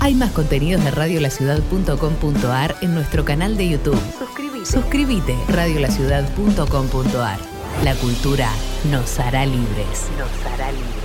Hay más contenidos de radiolaciudad.com.ar en nuestro canal de YouTube. Suscríbete. Suscríbete. radiolaciudad.com.ar. La cultura nos hará libres. Nos hará libres.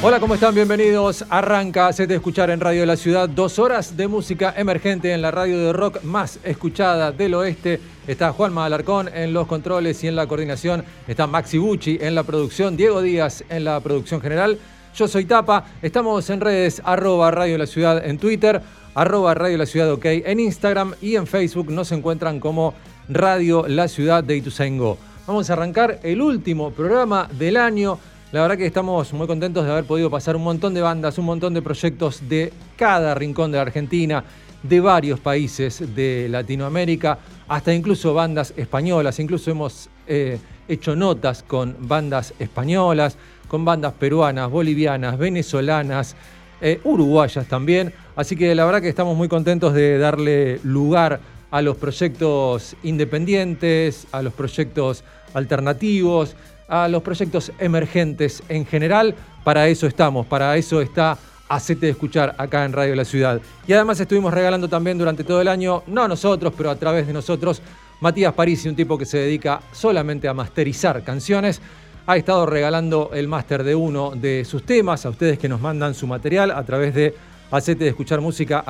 Hola, ¿cómo están? Bienvenidos. Arranca, se te escuchar en Radio de la Ciudad. Dos horas de música emergente en la radio de rock más escuchada del oeste. Está Juanma Alarcón en los controles y en la coordinación. Está Maxi Gucci en la producción. Diego Díaz en la producción general. Yo soy Tapa. Estamos en redes arroba Radio de la Ciudad en Twitter, arroba Radio la Ciudad OK en Instagram y en Facebook nos encuentran como Radio La Ciudad de Ituzaingó. Vamos a arrancar el último programa del año. La verdad que estamos muy contentos de haber podido pasar un montón de bandas, un montón de proyectos de cada rincón de la Argentina, de varios países de Latinoamérica, hasta incluso bandas españolas. Incluso hemos eh, hecho notas con bandas españolas, con bandas peruanas, bolivianas, venezolanas, eh, uruguayas también. Así que la verdad que estamos muy contentos de darle lugar a los proyectos independientes, a los proyectos alternativos a los proyectos emergentes en general. Para eso estamos, para eso está Hacete de Escuchar acá en Radio La Ciudad. Y además estuvimos regalando también durante todo el año, no a nosotros, pero a través de nosotros, Matías Parisi, un tipo que se dedica solamente a masterizar canciones. Ha estado regalando el máster de uno de sus temas a ustedes que nos mandan su material a través de hacete de escuchar música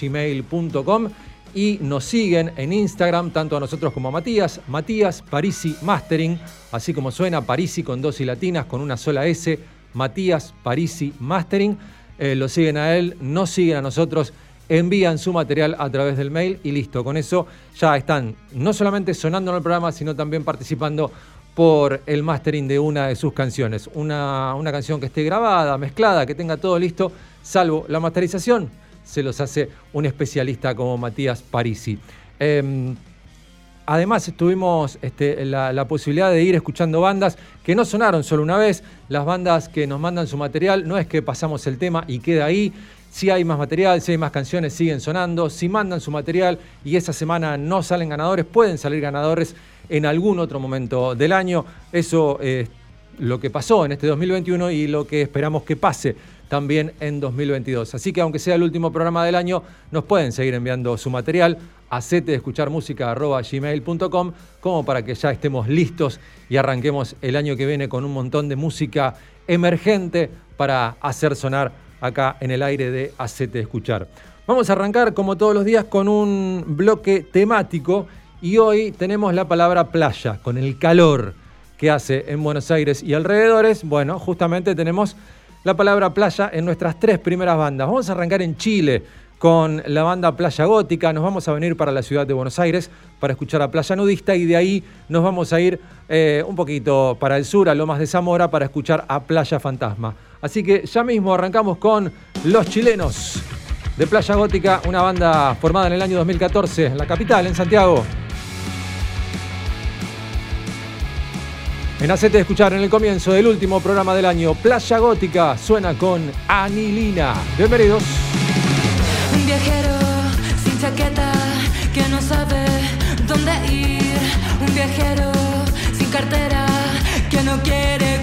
gmail.com y nos siguen en Instagram, tanto a nosotros como a Matías, Matías Parisi Mastering, así como suena Parisi con dos y latinas, con una sola S, Matías Parisi Mastering. Eh, lo siguen a él, nos siguen a nosotros, envían su material a través del mail y listo. Con eso ya están no solamente sonando en el programa, sino también participando por el mastering de una de sus canciones. Una, una canción que esté grabada, mezclada, que tenga todo listo, salvo la masterización se los hace un especialista como Matías Parisi. Em, además, tuvimos este, la, posibilidad de ir escuchando bandas que no sonaron solo una vez. Las bandas que nos mandan su material, no es que pasamos el tema y queda ahí. Si hay más material, si hay más canciones, siguen sonando. Si mandan su material y esa semana no salen ganadores, pueden salir ganadores en algún otro momento del año. Eso es lo que pasó en este 2021 y lo que esperamos que pase también en 2022. Así que aunque sea el último programa del año, nos pueden seguir enviando su material a gmail.com como para que ya estemos listos y arranquemos el año que viene con un montón de música emergente para hacer sonar acá en el aire de Hacete Escuchar. Vamos a arrancar como todos los días con un bloque temático y hoy tenemos la palabra playa, con el calor que hace en Buenos Aires y alrededores. Bueno, justamente tenemos la palabra playa en nuestras tres primeras bandas. Vamos a arrancar en Chile con la banda Playa Gótica, nos vamos a venir para la ciudad de Buenos Aires para escuchar a Playa Nudista y de ahí nos vamos a ir eh, un poquito para el sur, a Lomas de Zamora, para escuchar a Playa Fantasma. Así que ya mismo arrancamos con Los Chilenos de Playa Gótica, una banda formada en el año 2014 en la capital, en Santiago. En Hacete Escuchar, en el comienzo del último programa del año, Playa Gótica suena con Anilina. Bienvenidos. Un viajero sin chaqueta que no sabe dónde ir. Un viajero sin cartera que no quiere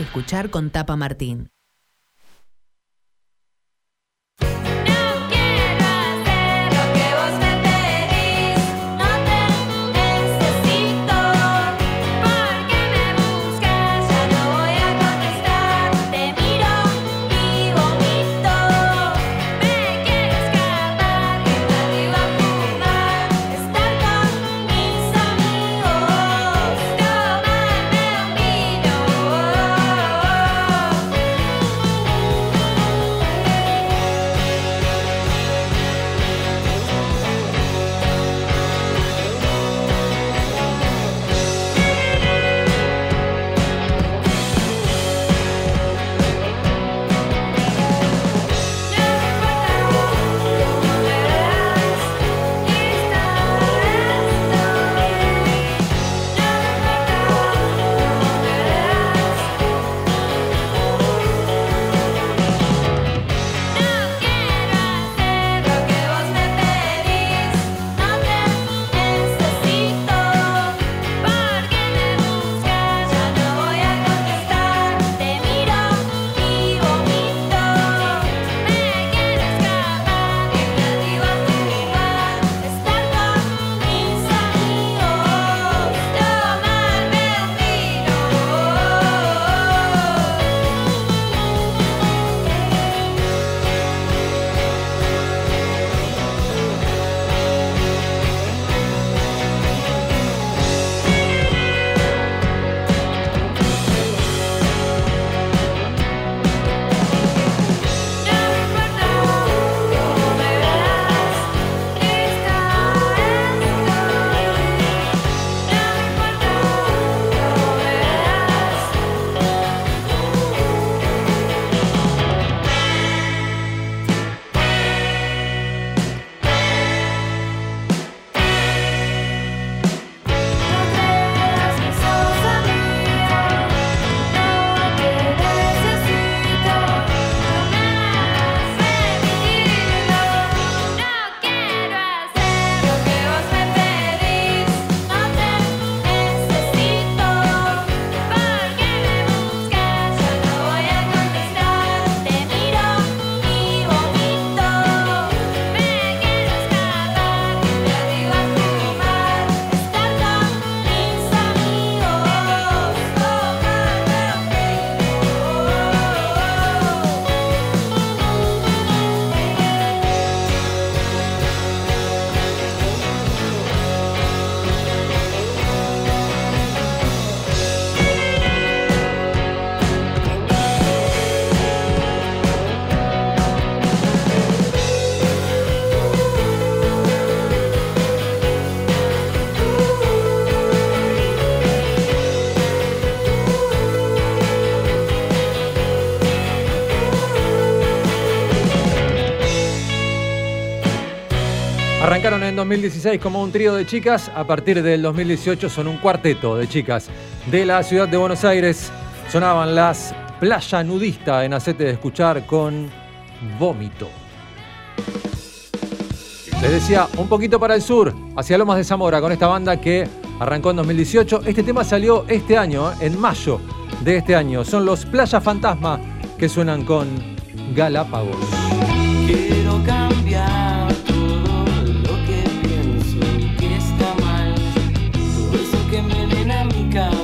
Escuchar con Tapa Martín. En 2016 como un trío de chicas, a partir del 2018 son un cuarteto de chicas de la ciudad de Buenos Aires. Sonaban las Playa Nudista en Acete de Escuchar con Vómito. Les decía, un poquito para el sur, hacia Lomas de Zamora, con esta banda que arrancó en 2018. Este tema salió este año, en mayo de este año. Son los Playa Fantasma que suenan con Galápagos. go.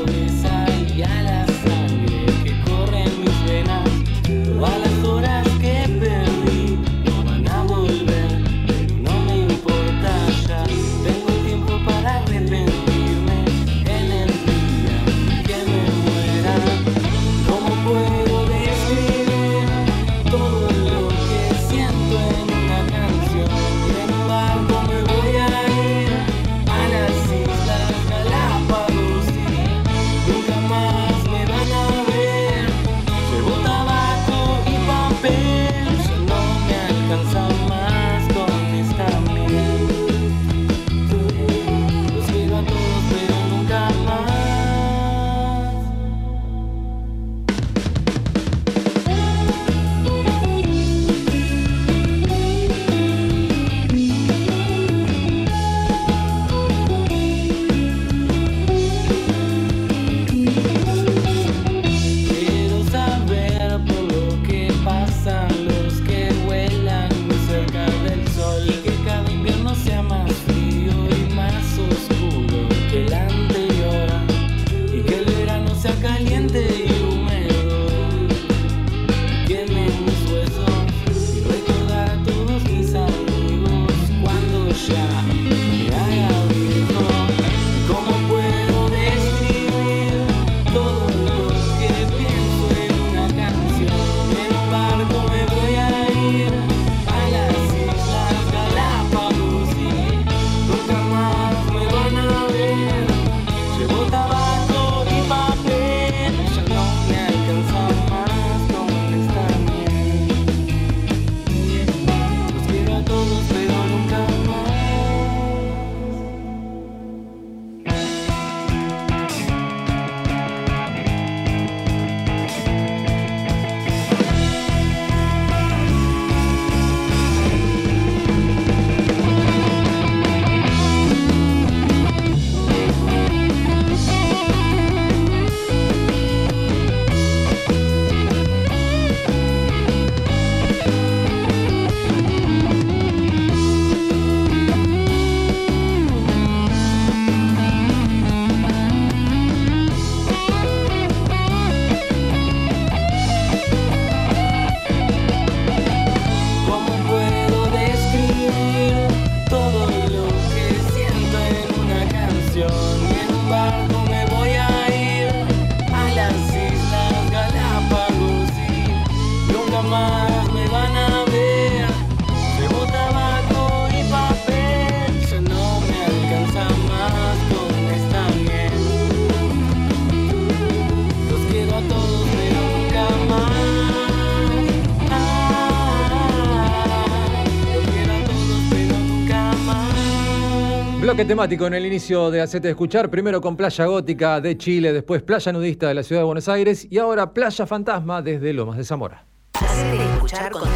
Bloque temático en el inicio de Hacete Escuchar, primero con Playa Gótica de Chile, después Playa Nudista de la Ciudad de Buenos Aires y ahora Playa Fantasma desde Lomas de Zamora. Hacete Escuchar con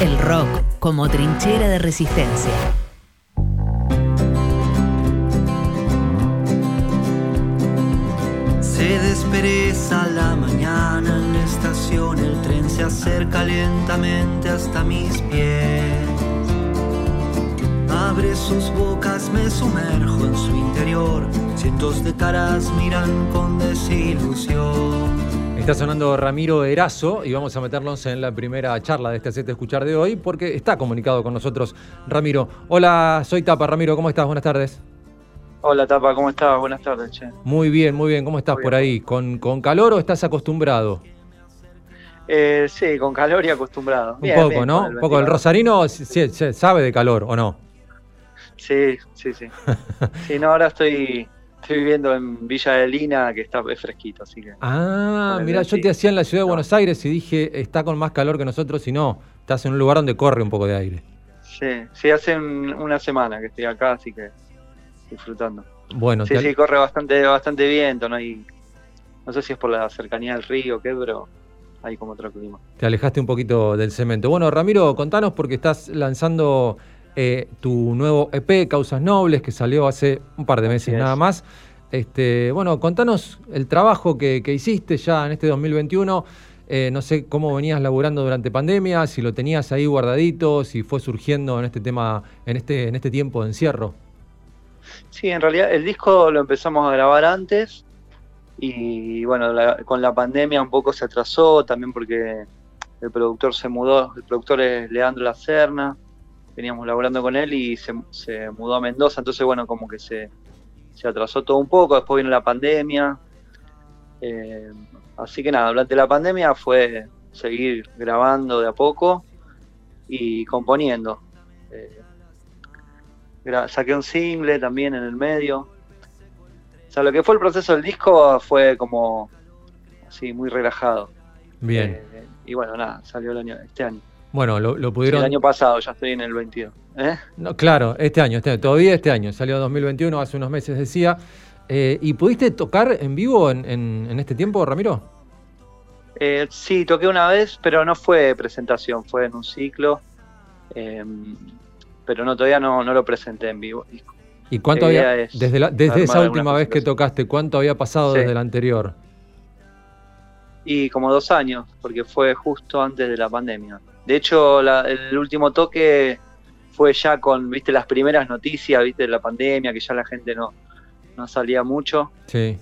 El rock como trinchera de resistencia. Está sonando Ramiro Erazo y vamos a meternos en la primera charla de este set de escuchar de hoy porque está comunicado con nosotros Ramiro. Hola, soy Tapa. Ramiro, ¿cómo estás? Buenas tardes. Hola Tapa, ¿cómo estás? Buenas tardes, che. Muy bien, muy bien. ¿Cómo estás por ahí? ¿Con, ¿Con calor o estás acostumbrado? Eh, sí, con calor y acostumbrado. Un poco, ¿no? Un poco. ¿El rosarino sabe de calor o no? Sí, sí, sí. sí, no, ahora estoy, estoy viviendo en Villa de Lina, que está es fresquito, así que. Ah, mira, yo te hacía en la ciudad de Buenos Aires y dije, está con más calor que nosotros y no, estás en un lugar donde corre un poco de aire. Sí, sí, hace una semana que estoy acá, así que disfrutando. Bueno, sí, sí, corre bastante, bastante viento, no hay, no sé si es por la cercanía del río o qué, pero hay como otro clima. Te alejaste un poquito del cemento. Bueno, Ramiro, contanos porque estás lanzando eh, tu nuevo EP, Causas Nobles, que salió hace un par de meses nada más. Este, bueno, contanos el trabajo que, hiciste ya en este 2021. Eh, no sé cómo venías laburando durante pandemia, si lo tenías ahí guardadito, si fue surgiendo en este tema, en este, en este tiempo de encierro. Sí, en realidad el disco lo empezamos a grabar antes y bueno, con la pandemia un poco se atrasó también porque el productor se mudó, el productor es Leandro Lacerna, veníamos laburando con él y se, mudó a Mendoza, entonces bueno, como que se, atrasó todo un poco, después vino la pandemia. Eh, así que nada, durante la pandemia fue seguir grabando de a poco y componiendo. Eh, saqué un single también en el medio. O sea, lo que fue el proceso del disco fue como así, muy relajado. Bien. Eh, y bueno, nada, salió el año, este año. Bueno, lo, pudieron. el año pasado, ya estoy en el 22. ¿eh? No, claro, este año, este todavía este año. Salió 2021, hace unos meses decía. Eh, ¿Y pudiste tocar en vivo en, este tiempo, Ramiro? Eh, sí, toqué una vez, pero no fue presentación, fue en un ciclo. Em, pero no, todavía no, lo presenté en vivo. ¿Y cuánto había, desde, desde esa última vez que tocaste, cuánto había pasado desde la anterior? Y como dos años, porque fue justo antes de la pandemia. De hecho, el último toque fue ya con, viste, las primeras noticias, viste, de la pandemia, que ya la gente no, no salía mucho. Sí.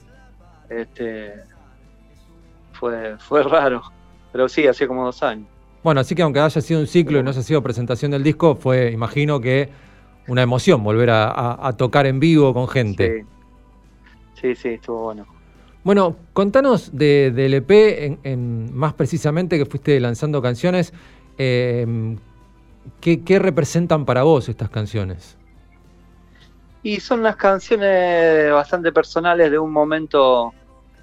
Este, fue, fue raro. pero sí, hacía como dos años. Bueno, así que aunque haya sido un ciclo y no haya sido presentación del disco, fue, imagino que una emoción volver a, tocar en vivo con gente. Sí, sí, estuvo bueno. Bueno, contanos de, del EP, en, más precisamente que fuiste lanzando canciones. Eh, ¿qué, representan para vos estas canciones? Y son unas canciones bastante personales de un momento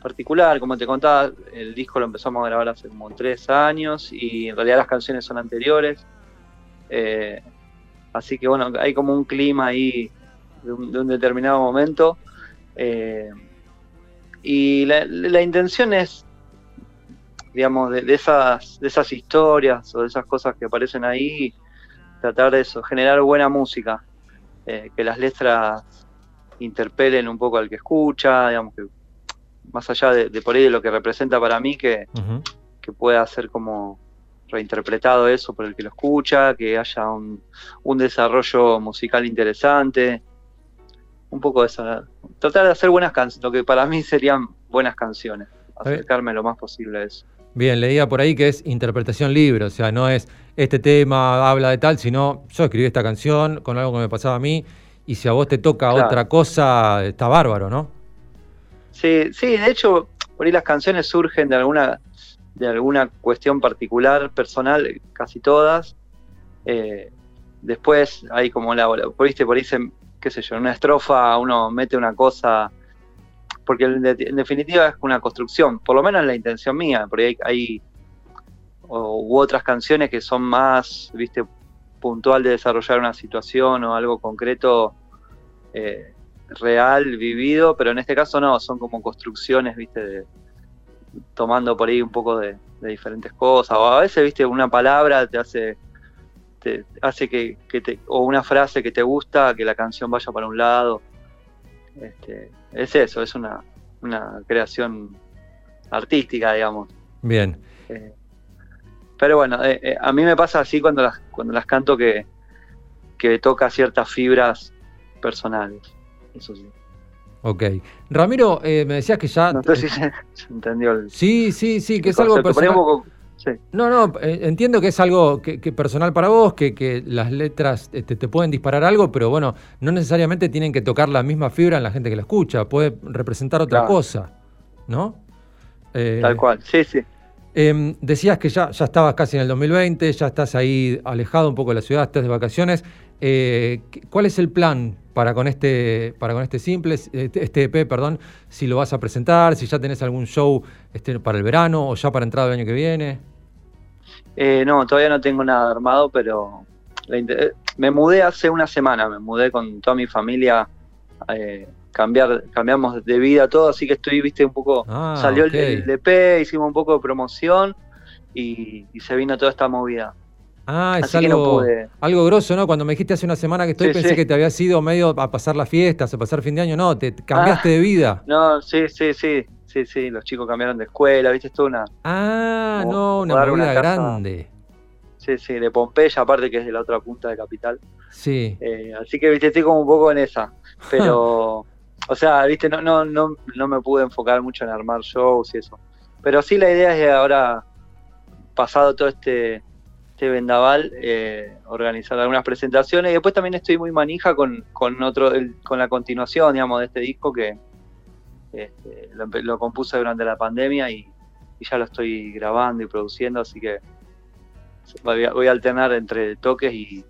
particular. Como te contaba, el disco lo empezamos a grabar hace como tres años y en realidad las canciones son anteriores. Eh, así que bueno, hay como un clima ahí de un, determinado momento. Eh, y la, intención es, digamos, de, esas, de esas historias o de esas cosas que aparecen ahí, tratar de eso, generar buena música, eh, que las letras interpelen un poco al que escucha, digamos que más allá de, por ahí de lo que representa para mí, que, que pueda ser como reinterpretado eso por el que lo escucha, que haya un, un desarrollo musical interesante, un poco de eso, tratar de hacer buenas canciones, lo que para mí serían buenas canciones, acercarme lo más posible a eso. Bien, leía por ahí que es interpretación libre, o sea, no es este tema habla de tal, sino yo escribí esta canción con algo que me pasaba a mí y si a vos te toca otra cosa, está bárbaro, ¿no? Sí, sí, de hecho, por ahí las canciones surgen de alguna, de alguna cuestión particular, personal, casi todas. Eh, después hay como la, por, ¿viste? por ahí se, qué sé yo, en una estrofa uno mete una cosa, porque en, definitiva es una construcción, por lo menos la intención mía, porque hay, u otras canciones que son más, viste, puntual de desarrollar una situación o algo concreto eh, real, vivido, pero en este caso no, son como construcciones, viste, tomando por ahí un poco de, de diferentes cosas, o a veces, viste, una palabra te hace te hace que, te, o una frase que te gusta, que la canción vaya para un lado. Este, es eso, es una, creación artística, digamos. Bien. Eh, pero bueno, eh, eh, a mí me pasa así cuando las, cuando las canto que, que toca ciertas fibras personales. Eso sí. Ok. Ramiro, me decías que ya... No sé si se, entendió el... Sí, sí, sí, que es algo personal. No, no, eh, entiendo que es algo que, personal para vos, que, las letras este, te, pueden disparar algo, pero bueno, no necesariamente tienen que tocar la misma fibra en la gente que la escucha, puede representar otra cosa, ¿no? Eh, Tal cual, sí, sí. Em, decías que ya, ya estabas casi en el 2020, ya estás ahí alejado un poco de la ciudad, estás de vacaciones. Eh, ¿Cuál es el plan para con este, para con este simple, este, este EP, perdón, si lo vas a presentar, si ya tenés algún show este, para el verano o ya para entrada del año que viene? Eh, no, todavía no tengo nada armado, pero me mudé hace una semana, me mudé con toda mi familia, eh, cambiar, cambiamos de vida todo, así que estoy, viste, un poco, ah, salió el, EP, hicimos un poco de promoción y, se vino toda esta movida. Ah, es algo, algo grosso, ¿no? Cuando me dijiste hace una semana que estoy, pensé que te había ido medio a pasar las fiestas, a pasar fin de año, no, te cambiaste ah, de vida. No, sí, sí, sí, sí, sí, los chicos cambiaron de escuela, viste, esto una... Ah, no, una movida grande. Sí, sí, de Pompeya, aparte que es de la otra punta de Capital. Sí. Eh, así que, viste, estoy como un poco en esa. Pero, o sea, viste, no, no, no, no me pude enfocar mucho en armar shows y eso. Pero sí la idea es ahora, pasado todo este, este vendaval, eh, organizar algunas presentaciones. Y después también estoy muy manija con, con otro, con la continuación, digamos, de este disco que, este, lo, compuse durante la pandemia y, ya lo estoy grabando y produciendo, así que voy a, alternar entre toques y,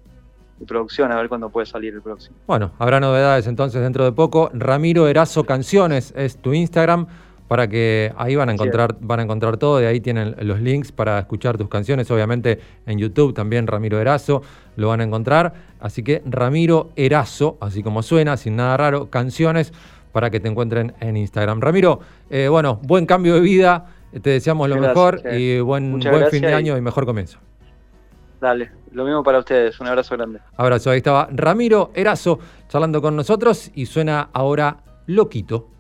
producción, a ver cuándo puede salir el próximo. Bueno, habrá novedades entonces dentro de poco. Ramiro Erazo Canciones es tu Instagram para que ahí van a encontrar, van a encontrar todo, de ahí tienen los links para escuchar tus canciones, obviamente en YouTube también Ramiro Erazo lo van a encontrar, así que Ramiro Erazo, así como suena, sin nada raro, canciones para que te encuentren en Instagram. Ramiro, eh, bueno, buen cambio de vida, te deseamos lo mejor y buen, buen fin de año y... mejor comienzo. Dale, lo mismo para ustedes, un abrazo grande. Abrazo, ahí estaba Ramiro Erazo charlando con nosotros y suena ahora Loquito.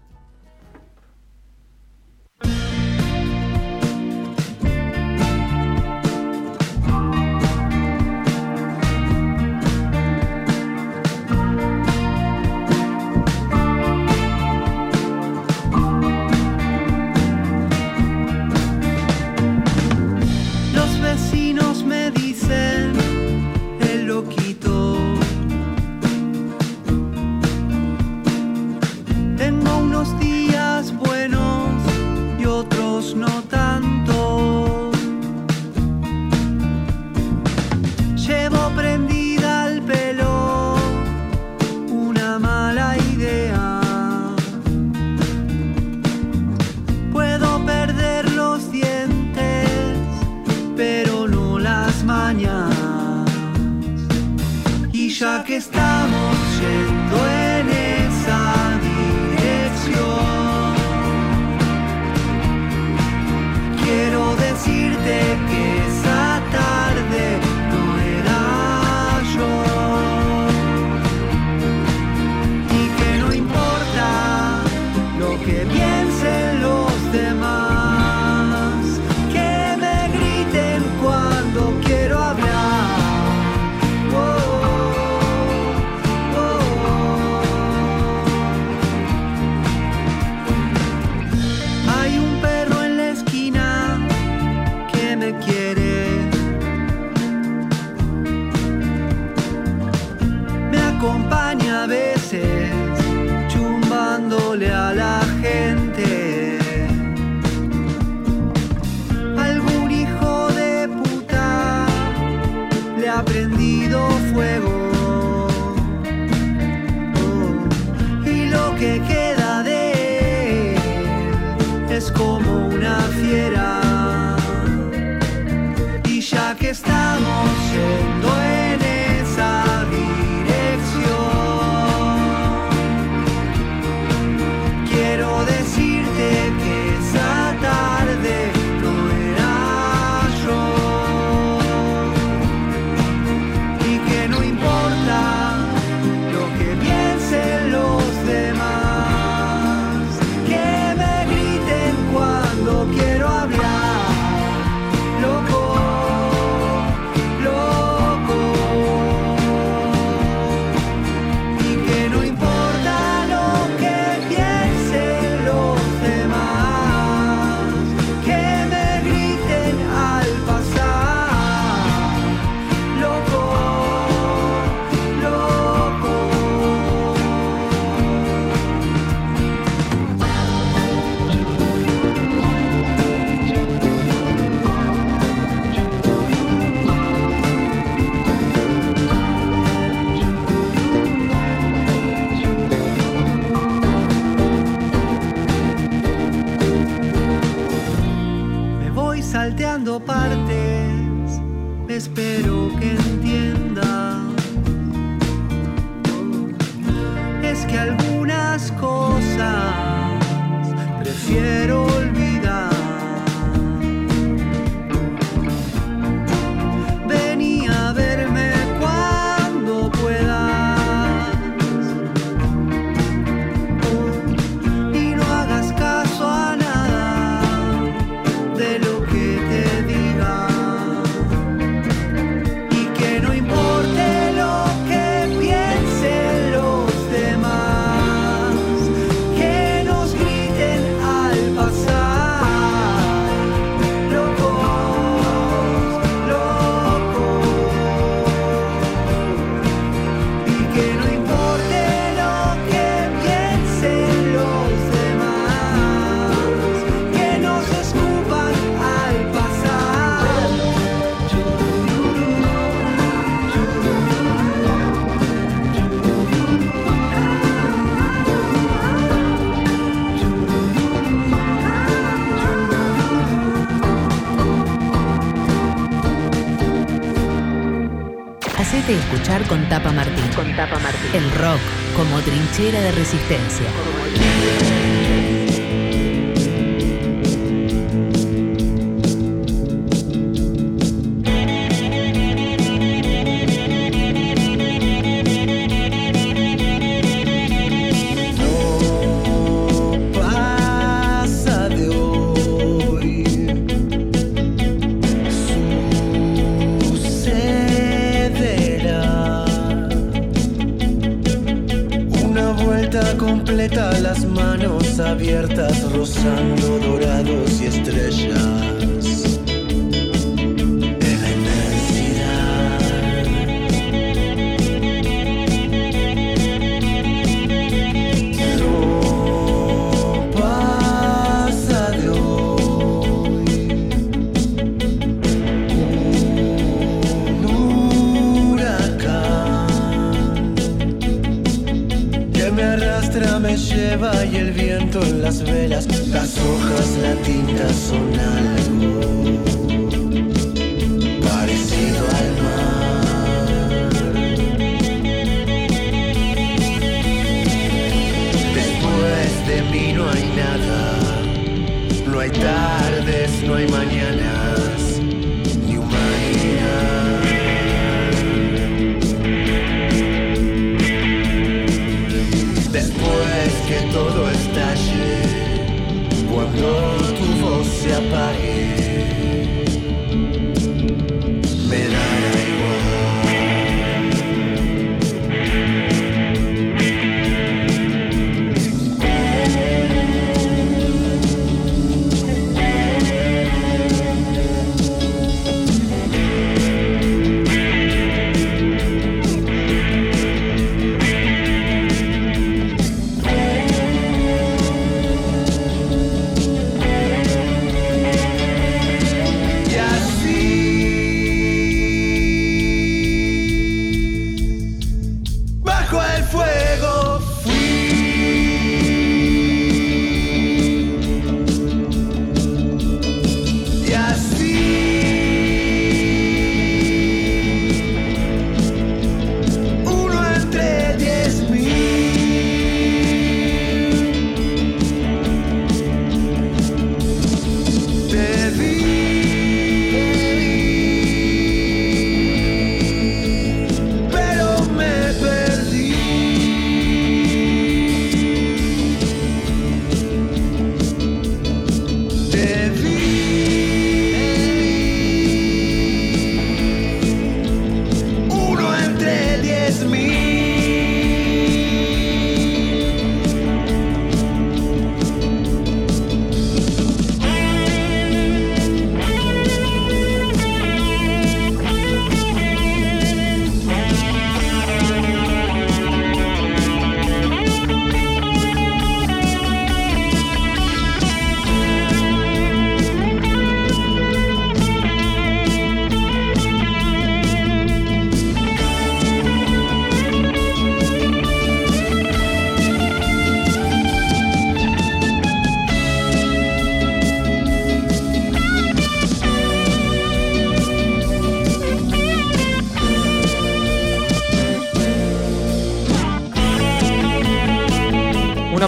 partes, me espero. con Tapa Con Tapa Martín. El rock como trinchera de resistencia.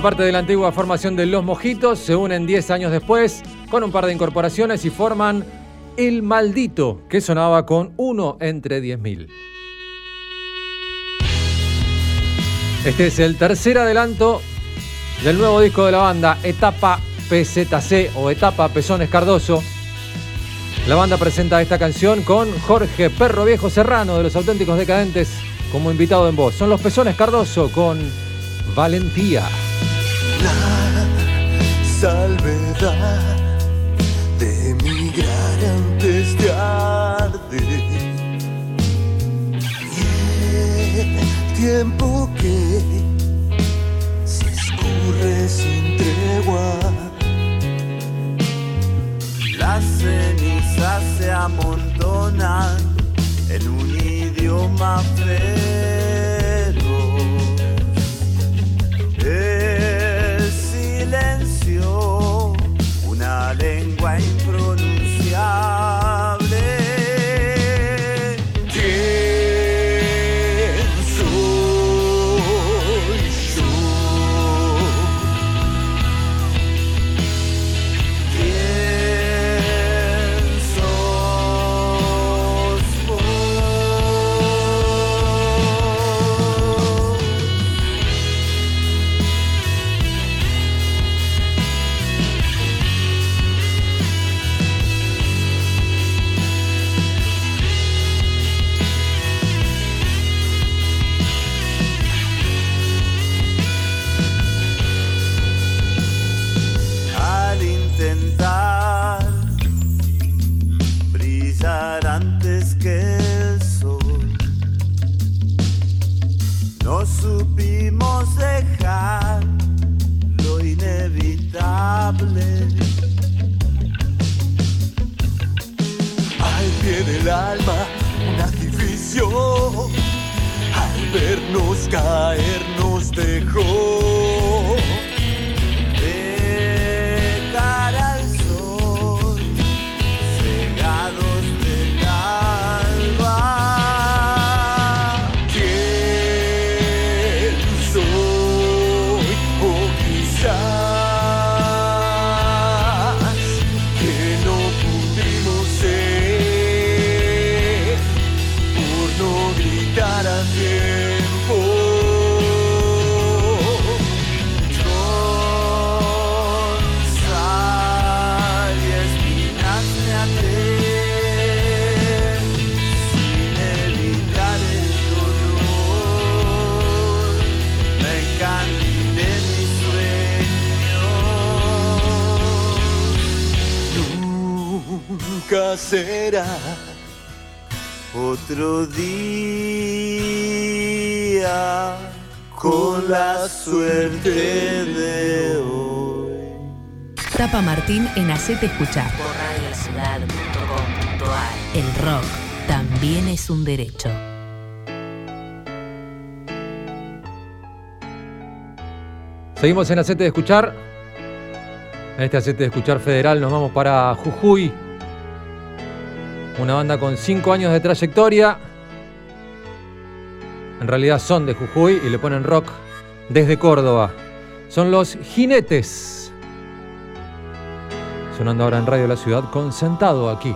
Parte de la antigua formación de Los Mojitos se unen 10 años después con un par de incorporaciones y forman El Maldito, que sonaba con uno entre 10.000. Este es el tercer adelanto del nuevo disco de la banda, Etapa PZC o Etapa Pezones Cardoso. La banda presenta esta canción con Jorge Perro Viejo Serrano de los Auténticos Decadentes como invitado en voz. Son los Pezones Cardoso con Valentía salvedad de emigrar antes de arder. Y el tiempo que se escurre sin tregua. Las cenizas se amontonan en un idioma. El lengua en tu será Otro día con la suerte de hoy. Tapa Martín en Hacete Escuchar. Por radiociudad.com.ar. El rock también es un derecho. Seguimos en Acete de Escuchar. En este Acete de Escuchar Federal nos vamos para Jujuy. Una banda con 5 años de trayectoria. En realidad son de Jujuy y le ponen rock desde Córdoba. Son los Jinetes. Sonando ahora en Radio La Ciudad con Sentado aquí.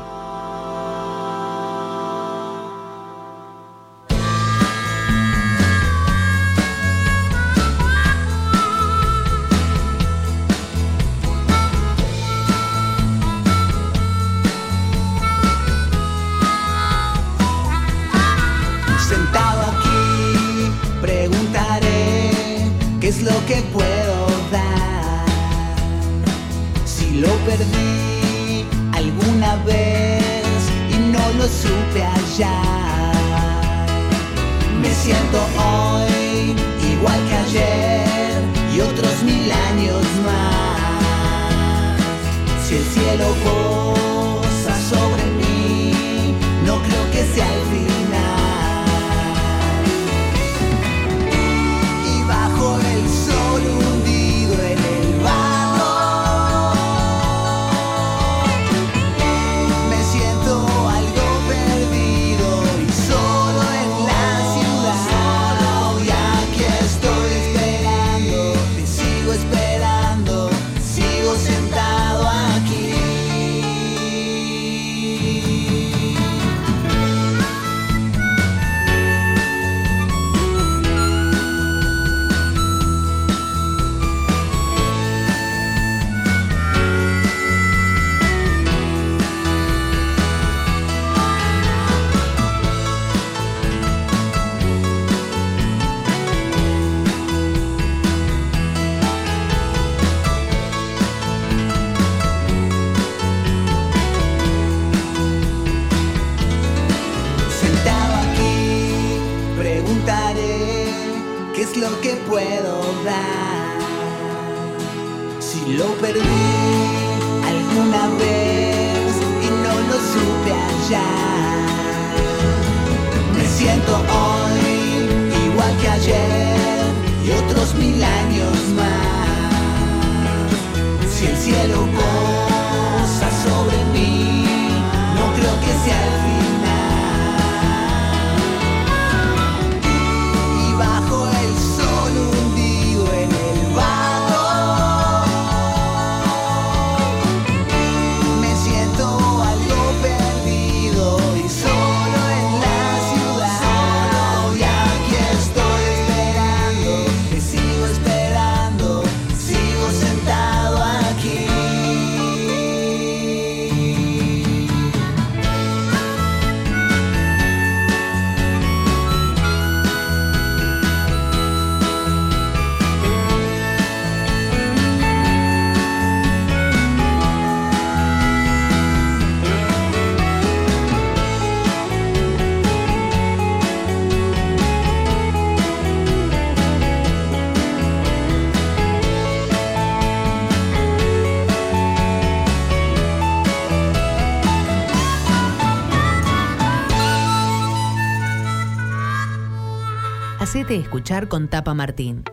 con Tapa Martín.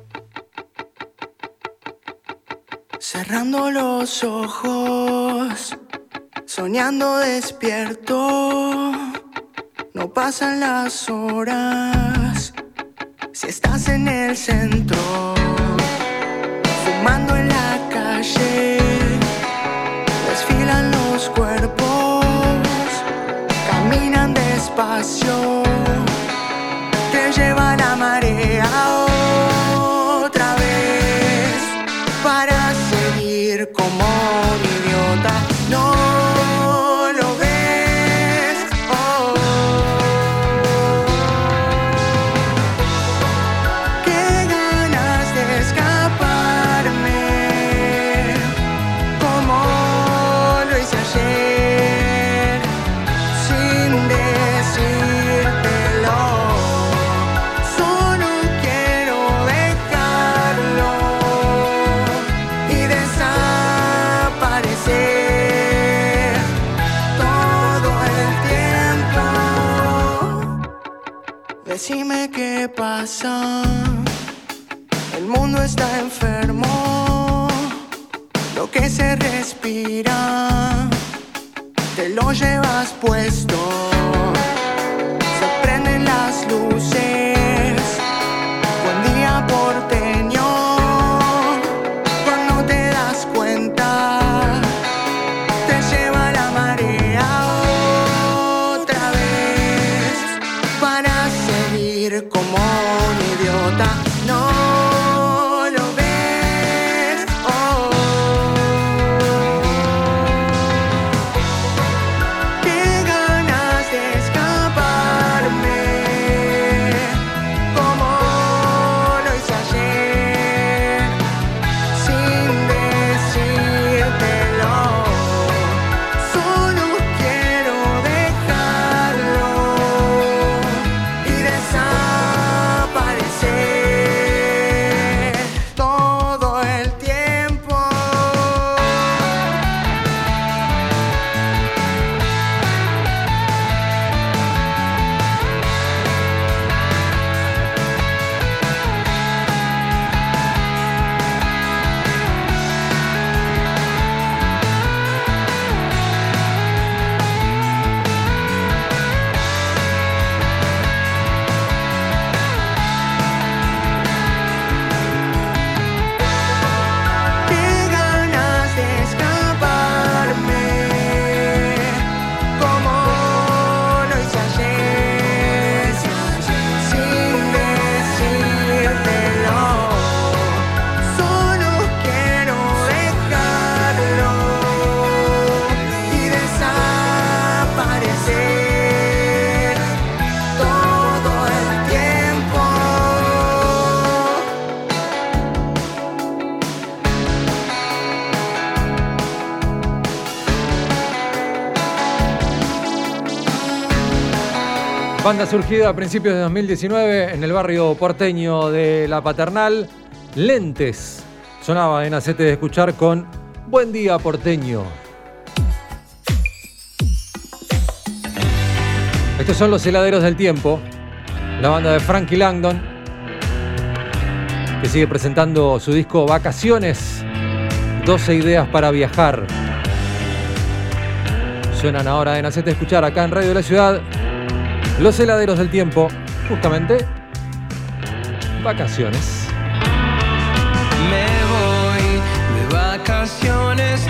Cerrando los ojos, soñando despierto, no pasan las horas, si estás en el centro, fumando en la calle, desfilan los cuerpos, caminan despacio lleva la marea. pasa? El mundo está enfermo, lo que se respira, te lo llevas puesto. Banda surgida a principios de 2019 en el barrio porteño de La Paternal. Lentes. Sonaba en Acete de Escuchar con Buen Día Porteño. Estos son los heladeros del tiempo. La banda de Frankie Langdon. Que sigue presentando su disco Vacaciones. 12 ideas para viajar. Suenan ahora en Acete de Escuchar acá en Radio de la Ciudad. Los heladeros del tiempo, justamente, vacaciones. Me voy de vacaciones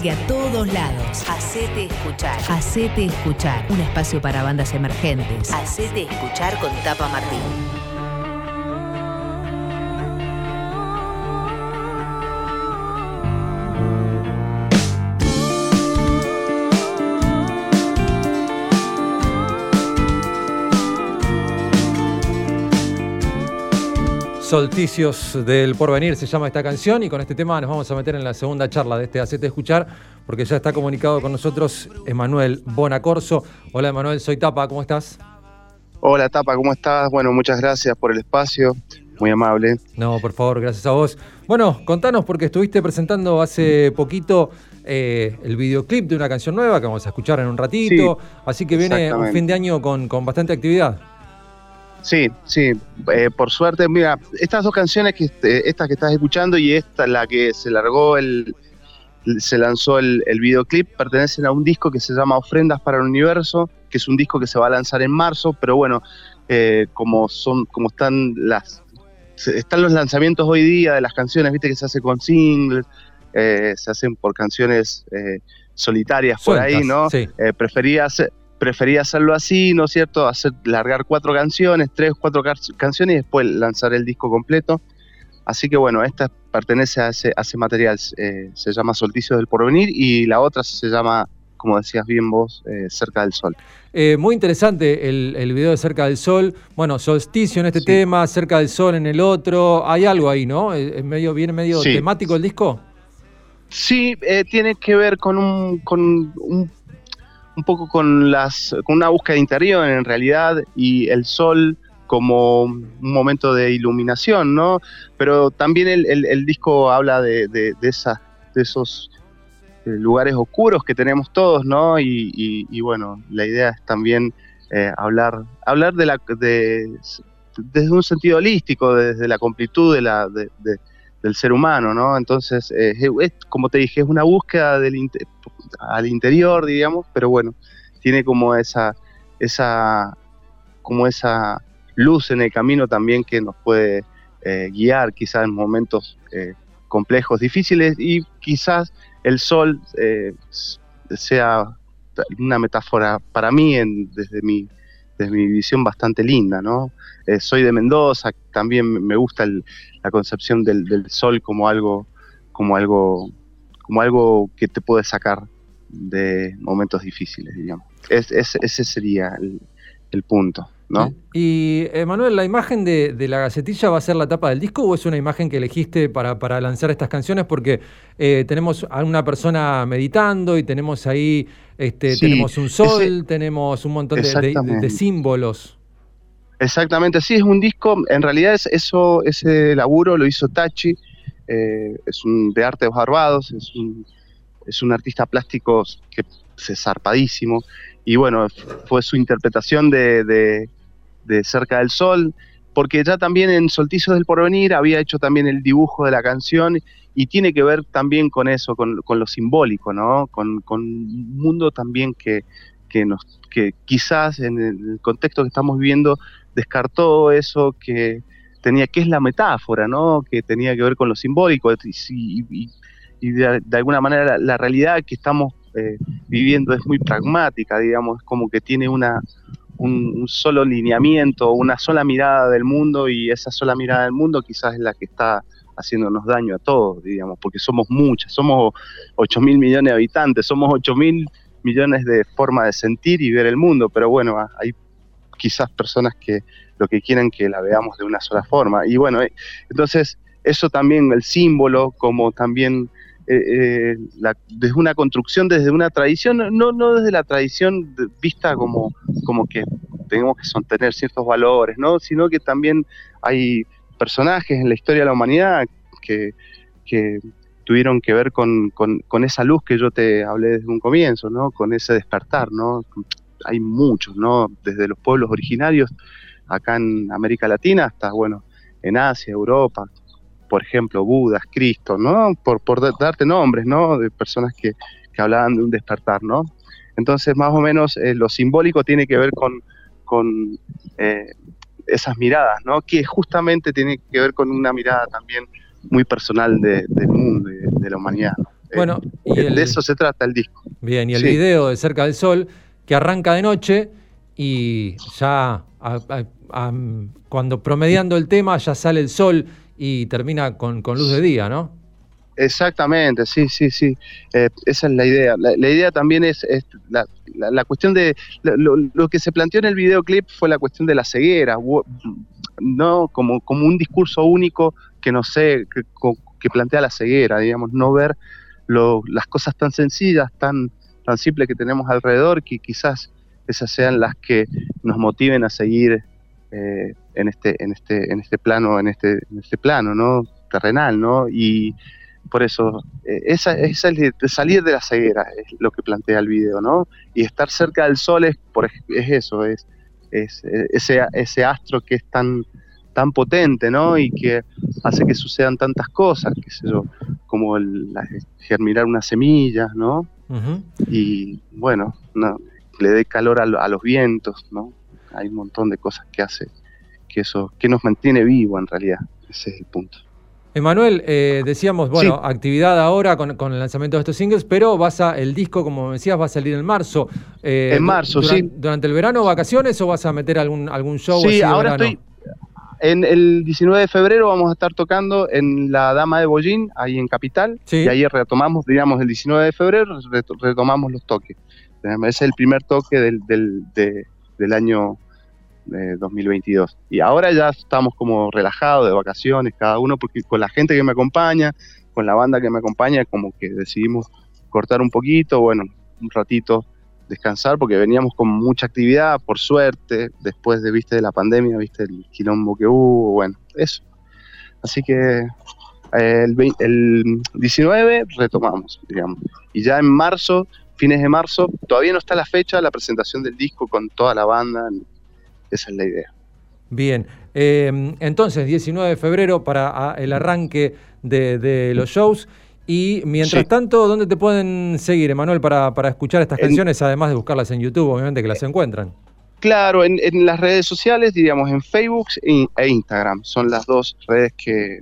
llegue a todos lados. Hacete escuchar. Hacete escuchar. Un espacio para bandas emergentes. Hacete escuchar con Tapa Martín. Solticios del Porvenir se llama esta canción y con este tema nos vamos a meter en la segunda charla de este Hacete Escuchar porque ya está comunicado con nosotros Emanuel Bonacorso. Hola Emanuel, soy Tapa, ¿cómo estás? Hola Tapa, ¿cómo estás? Bueno, muchas gracias por el espacio, muy amable. No, por favor, gracias a vos. Bueno, contanos porque estuviste presentando hace poquito eh, el videoclip de una canción nueva que vamos a escuchar en un ratito, así que viene un fin de año con, con bastante actividad. Sí, sí, eh, por suerte, mira, estas dos canciones, que eh, esta que estás escuchando y esta, la que se largó el, se lanzó el, el videoclip, pertenecen a un disco que se llama Ofrendas para el Universo, que es un disco que se va a lanzar en marzo, pero bueno, eh, como son, como están las, están los lanzamientos hoy día de las canciones, viste que se hace con singles, eh, se hacen por canciones eh, solitarias por ahí, ¿no? sí. Eh, prefería, hacer- prefería hacerlo así, ¿no es cierto? Hacer, largar cuatro canciones, tres, cuatro canciones y después lanzar el disco completo. Así que bueno, esta pertenece a ese, a ese material, eh, se llama Solticio del Porvenir y la otra se llama como decías bien vos, eh, Cerca del Sol. Eh, muy interesante el, el, video de Cerca del Sol. Bueno, solsticio en este tema, Cerca del Sol en el otro. Hay algo ahí, ¿no? ¿Es medio, ¿Viene medio temático el disco? Sí, tiene que ver con un, con un, un poco con, las, con una búsqueda interior en realidad y el sol como un momento de iluminación, ¿no? Pero también el, disco habla de, de, de, de esos eh, lugares oscuros que tenemos todos, ¿no? Y, bueno, la idea es también eh, hablar, hablar de la, de, desde un sentido holístico, desde la completud de la, del ser humano, ¿no? Entonces, eh, es, como te dije, es una búsqueda del al interior, digamos, pero bueno, tiene como esa, esa, como esa luz en el camino también que nos puede eh, guiar quizás en momentos eh, complejos, difíciles y quizás el sol sea una metáfora para mí desde, mi, desde mi visión bastante linda, ¿no? soy de Mendoza, también me gusta la concepción del, sol como algo, como algo, como algo que te puede sacar de momentos difíciles, digamos. ese sería el punto. ¿No? Y Emanuel, ¿la imagen de, la gacetilla va a ser la tapa del disco o es una imagen que elegiste para, lanzar estas canciones? Porque eh, tenemos a una persona meditando y tenemos ahí, este, tenemos un sol, tenemos un montón de, símbolos. Exactamente, sí, es un disco, en realidad es eso, ese laburo lo hizo Tachi, eh, es un de arte de Barbados, es un, es un artista plástico que es zarpadísimo, y bueno, fue su interpretación de de Cerca del Sol, porque ya también en Solticios del Porvenir había hecho también el dibujo de la canción y tiene que ver también con eso, con, lo simbólico, ¿no? Con, un mundo también que, que, nos, que quizás en el contexto que estamos viviendo descartó eso que tenía, que es la metáfora, ¿no? Que tenía que ver con lo simbólico y, de, alguna manera la, realidad que estamos eh, viviendo es muy pragmática, digamos, como que tiene una, un, solo lineamiento, una sola mirada del mundo y esa sola mirada del mundo quizás es la que está haciéndonos daño a todos, digamos, porque somos muchas, somos 8 mil millones de habitantes, somos 8 mil millones de formas de sentir y ver el mundo, pero bueno, hay quizás personas que lo que quieren que la veamos de una sola forma. Y bueno, eh, entonces eso también, el símbolo, como también eh, eh, desde una construcción, desde una tradición, no, no desde la tradición vista como, como que tenemos que sostener ciertos valores, ¿no? sino que también hay personajes en la historia de la humanidad que, tuvieron que ver con, esa luz que yo te hablé desde un comienzo, ¿no? con ese despertar. ¿no? Hay muchos, ¿no? desde los pueblos originarios acá en América Latina hasta, bueno, en Asia, Europa, por ejemplo, Budas, Cristo, ¿no? Por, por darte nombres, ¿no? De personas que, hablaban de un despertar, ¿no? Entonces, más o menos, eh, lo simbólico tiene que ver con, con eh, esas miradas, ¿no? Que justamente tiene que ver con una mirada también muy personal del mundo, de, de la humanidad. Eh, bueno, de eso se trata el disco. Bien, y el video de Cerca del Sol, que arranca de noche y ya cuando promediando el tema ya sale el sol y termina con, luz de día, ¿no? Exactamente, sí, sí, sí. Eh, esa es la idea. La, idea también es, la, cuestión de. Lo, que se planteó en el videoclip fue la cuestión de la ceguera, ¿no? Como, como un discurso único que no sé, que, plantea la ceguera, digamos, no ver las cosas tan sencillas, tan, tan simples que tenemos alrededor, que quizás esas sean las que nos motiven a seguir eh, en este, en este, en este plano, en este, en este plano, ¿no? terrenal, ¿no? Y por eso, eh, esa, esa es salir de la ceguera, es lo que plantea el video, ¿no? Y estar cerca del sol es, por, es eso, es, es ese, ese astro que es tan, tan potente, ¿no? Y que hace que sucedan tantas cosas, qué sé yo, como el, germinar una semilla, ¿no? Y bueno, no, le dé calor a, a, los vientos, ¿no? Hay un montón de cosas que hace que eso, que nos mantiene vivo en realidad. Ese es el punto. Emanuel, eh, decíamos, bueno, actividad ahora con, el lanzamiento de estos singles, pero vas a, el disco, como decías, va a salir en marzo. Eh, en marzo, sí. ¿Durante el verano vacaciones o vas a meter algún, algún show? Sí, ahora estoy, en el 19 de febrero vamos a estar tocando en la Dama de Bollín, ahí en Capital, Sí. y ahí retomamos, digamos, el 19 de febrero reto- retomamos los toques. Ese es el primer toque del, del, de- del año eh, 2022. Y ahora ya estamos como relajados, de vacaciones, cada uno, porque con la gente que me acompaña, con la banda que me acompaña, como que decidimos cortar un poquito, bueno, un ratito descansar, porque veníamos con mucha actividad, por suerte, después de, viste, de la pandemia, viste, el quilombo que hubo, bueno, eso. Así que eh, el, vein- el 19 retomamos, digamos. Y ya en marzo, fines de marzo, todavía no está la fecha, la presentación del disco con toda la banda, esa es la idea. Bien, eh, entonces 19 de febrero para ah, el arranque de, de los shows. Y mientras Sí. tanto, ¿dónde te pueden seguir, Emanuel, para, para escuchar estas En- canciones, además de buscarlas en YouTube, obviamente que las encuentran? Claro, en, en las redes sociales, diríamos en Facebook e e Instagram, son las dos redes que,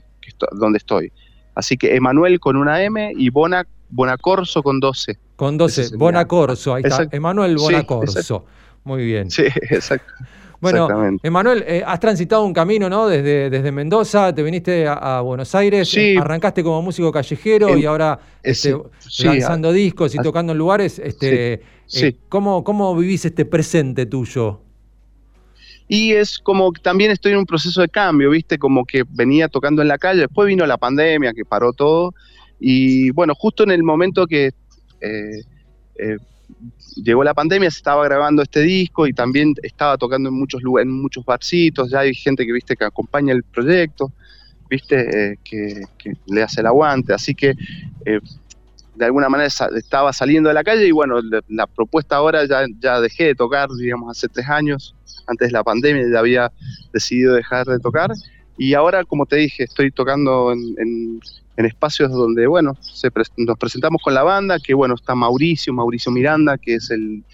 donde estoy. Así que Emanuel con una M y Bona, Bonacorso con 12. Con 12, Ese sería. Bonacorso, ahí está. Emanuel Sí, Bonacorso. exacto. Muy bien. Sí, exacto. Bueno. Emanuel, eh, has transitado un camino, ¿no? Desde, desde Mendoza, te viniste a, a Buenos Aires, Sí. eh, arrancaste como músico callejero y ahora este, ese- sí, lanzando discos y a- tocando en lugares. Este, Sí, eh, sí. ¿cómo, ¿Cómo vivís este presente tuyo? Y es como que también estoy en un proceso de cambio, ¿viste? Como que venía tocando en la calle, después vino la pandemia que paró todo. Y bueno, justo en el momento que eh, eh, llegó la pandemia, se estaba grabando este disco y también estaba tocando en muchos lugares, en muchos barcitos. Ya hay gente que, ¿viste? Que acompaña el proyecto, ¿viste? Eh, que, le hace el aguante. Así que. de alguna manera estaba saliendo de la calle y bueno, la, propuesta ahora ya, ya dejé de tocar, digamos, hace tres años, antes de la pandemia ya había decidido dejar de tocar y ahora, como te dije, estoy tocando en, en- en espacios donde, bueno, se pres- nos presentamos con la banda, que bueno, está Mauricio, Mauricio Miranda, que es el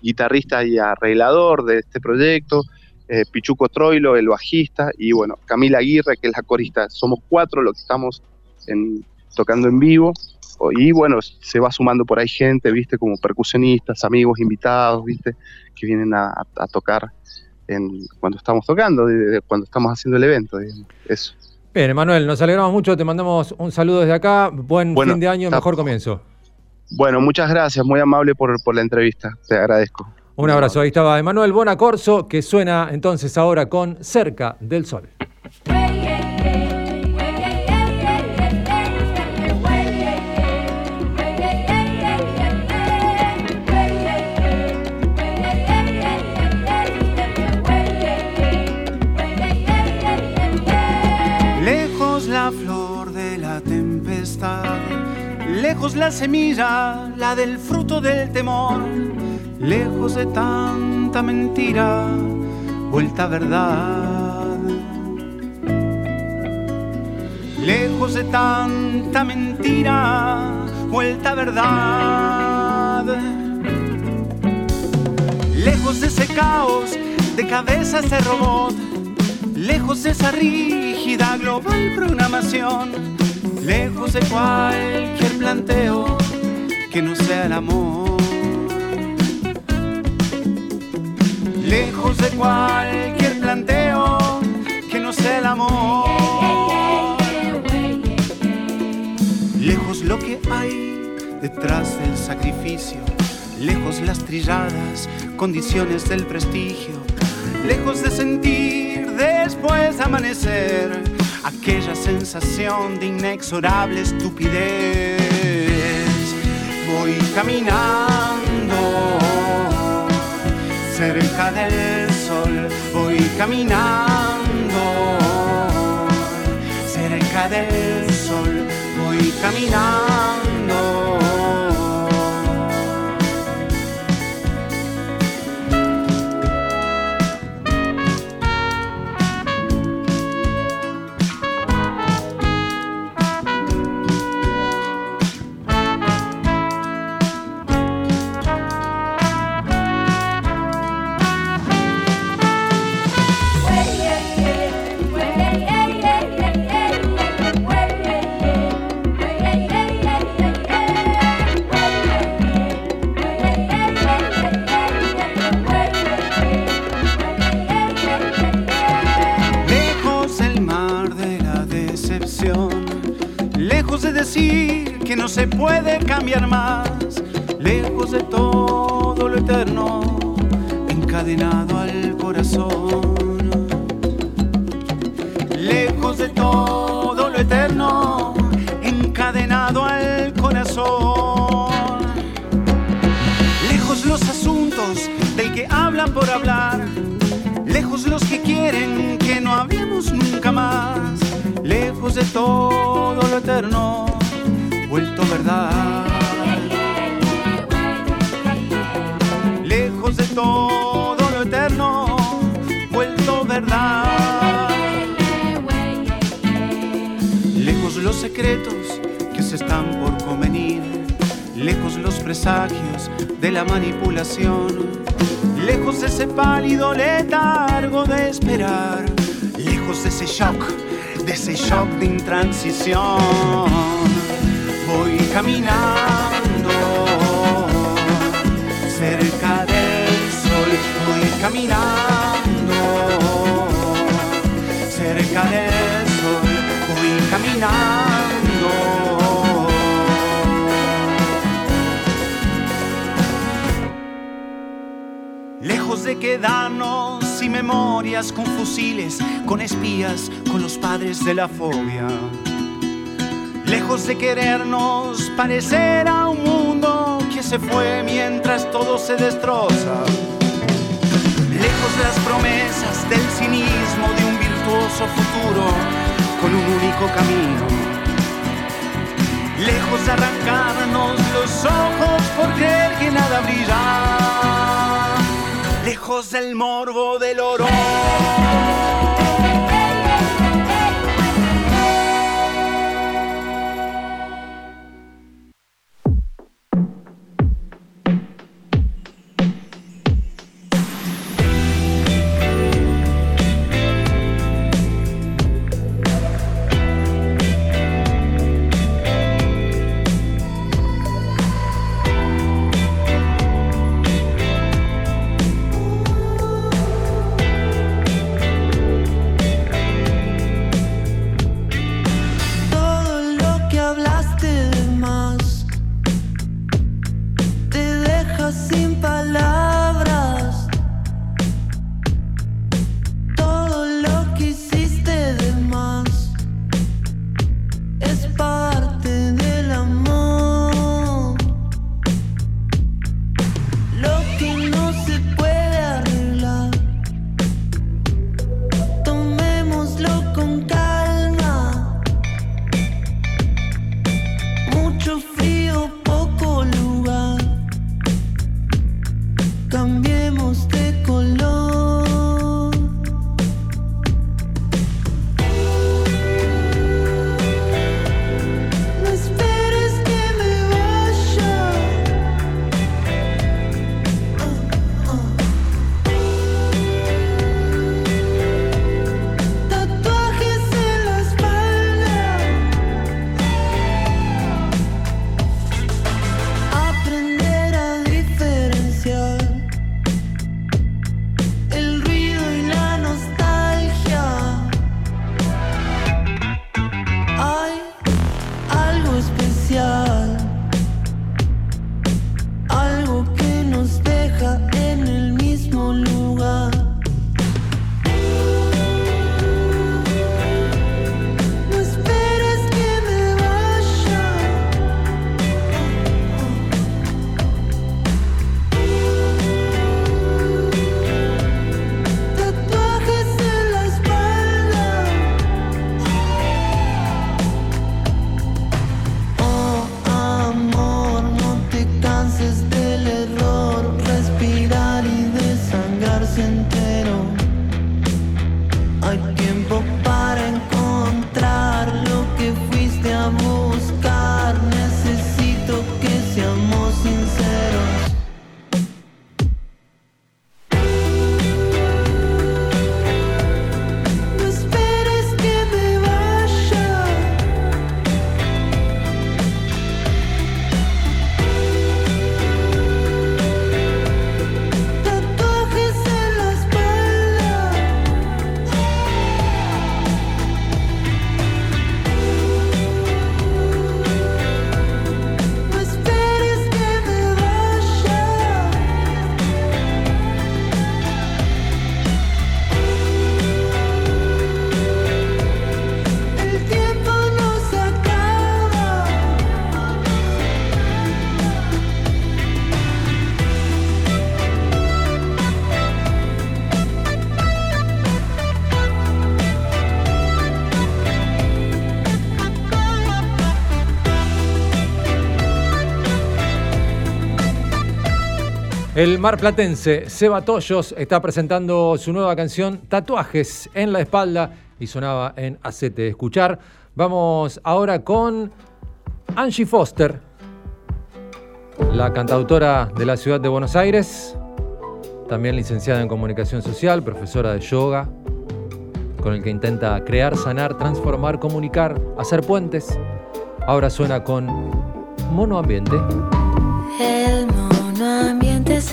guitarrista y arreglador de este proyecto, eh, Pichuco Troilo, el bajista, y bueno, Camila Aguirre, que es la corista. Somos cuatro los que estamos tocando en vivo. Y bueno, se va sumando por ahí gente, viste, como percusionistas, amigos, invitados, viste, que vienen a, tocar en, cuando estamos tocando, cuando estamos haciendo el evento. Eso. Bien, Emanuel, nos alegramos mucho, te mandamos un saludo desde acá. Buen Bueno, fin de año, mejor comienzo. Bueno, muchas gracias, muy amable por, por la entrevista, te agradezco. Un abrazo. Ahí estaba Emanuel Bonacorso, que suena entonces ahora con Cerca del Sol. La semilla, la del fruto del temor, lejos de tanta mentira, vuelta verdad. Lejos de tanta mentira, vuelta verdad. Lejos de ese caos de cabezas de robot, lejos de esa rígida global programación, lejos de cualquier planteo que no sea el amor. Lejos de cualquier planteo que no sea el amor. Lejos lo que hay detrás del sacrificio, lejos las trilladas condiciones del prestigio, lejos de sentir después de amanecer aquella sensación de inexorable estupidez. Voy caminando cerca del sol, voy caminando cerca del sol, voy caminando. De todo lo eterno, encadenado al corazón. Lejos de todo lo eterno, encadenado al corazón. Lejos los asuntos del que hablan por hablar, lejos los que quieren que no hablemos nunca más, lejos de todo lo eterno, vuelto verdad. Todo lo eterno, vuelto verdad. Lejos los secretos que se están por convenir, lejos los presagios de la manipulación, lejos de ese pálido letargo de esperar, lejos de ese shock, de ese shock de intransición. Voy caminando cerca del voy caminando cerca del sol, voy caminando. Lejos de quedarnos sin memorias, con fusiles, con espías, con los padres de la fobia. Lejos de querernos parecer a un mundo que se fue mientras todo se destroza. Las promesas del cinismo de un virtuoso futuro con un único camino. Lejos de arrancarnos los ojos por creer que nada brilla. Lejos del morbo del oro. El marplatense Seba Toyos está presentando su nueva canción Tatuajes en la espalda y sonaba en Acete Escuchar. Vamos ahora con Angie Foster, la cantautora de la ciudad de Buenos Aires, también licenciada en comunicación social, profesora de yoga, con el que intenta crear, sanar, transformar, comunicar, hacer puentes. Ahora suena con Mono Ambiente. El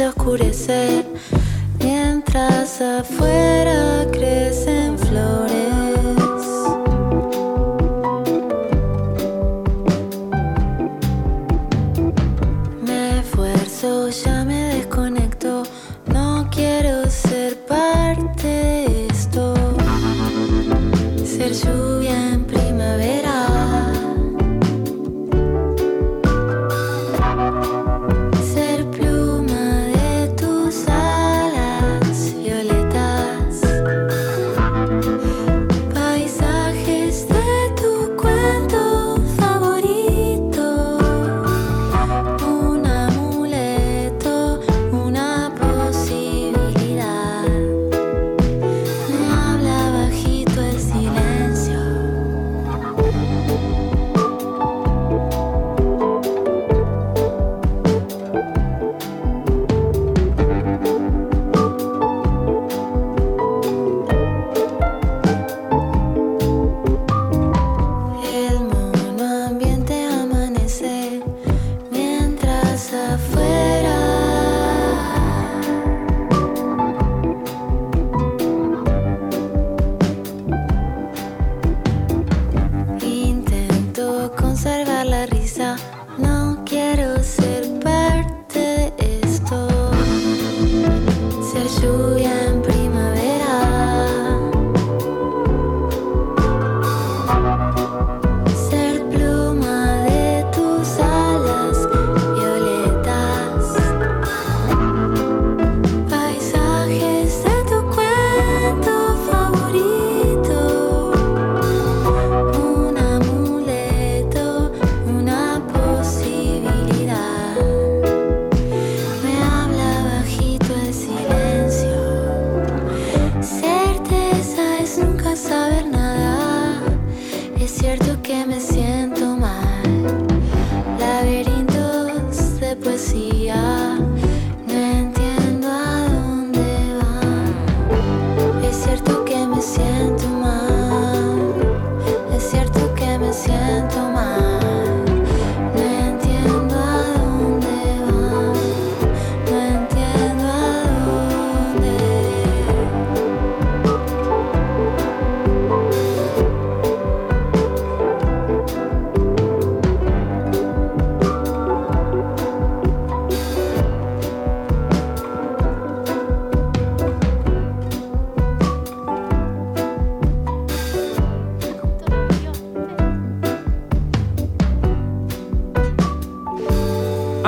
oscurece mientras afuera crecen flores.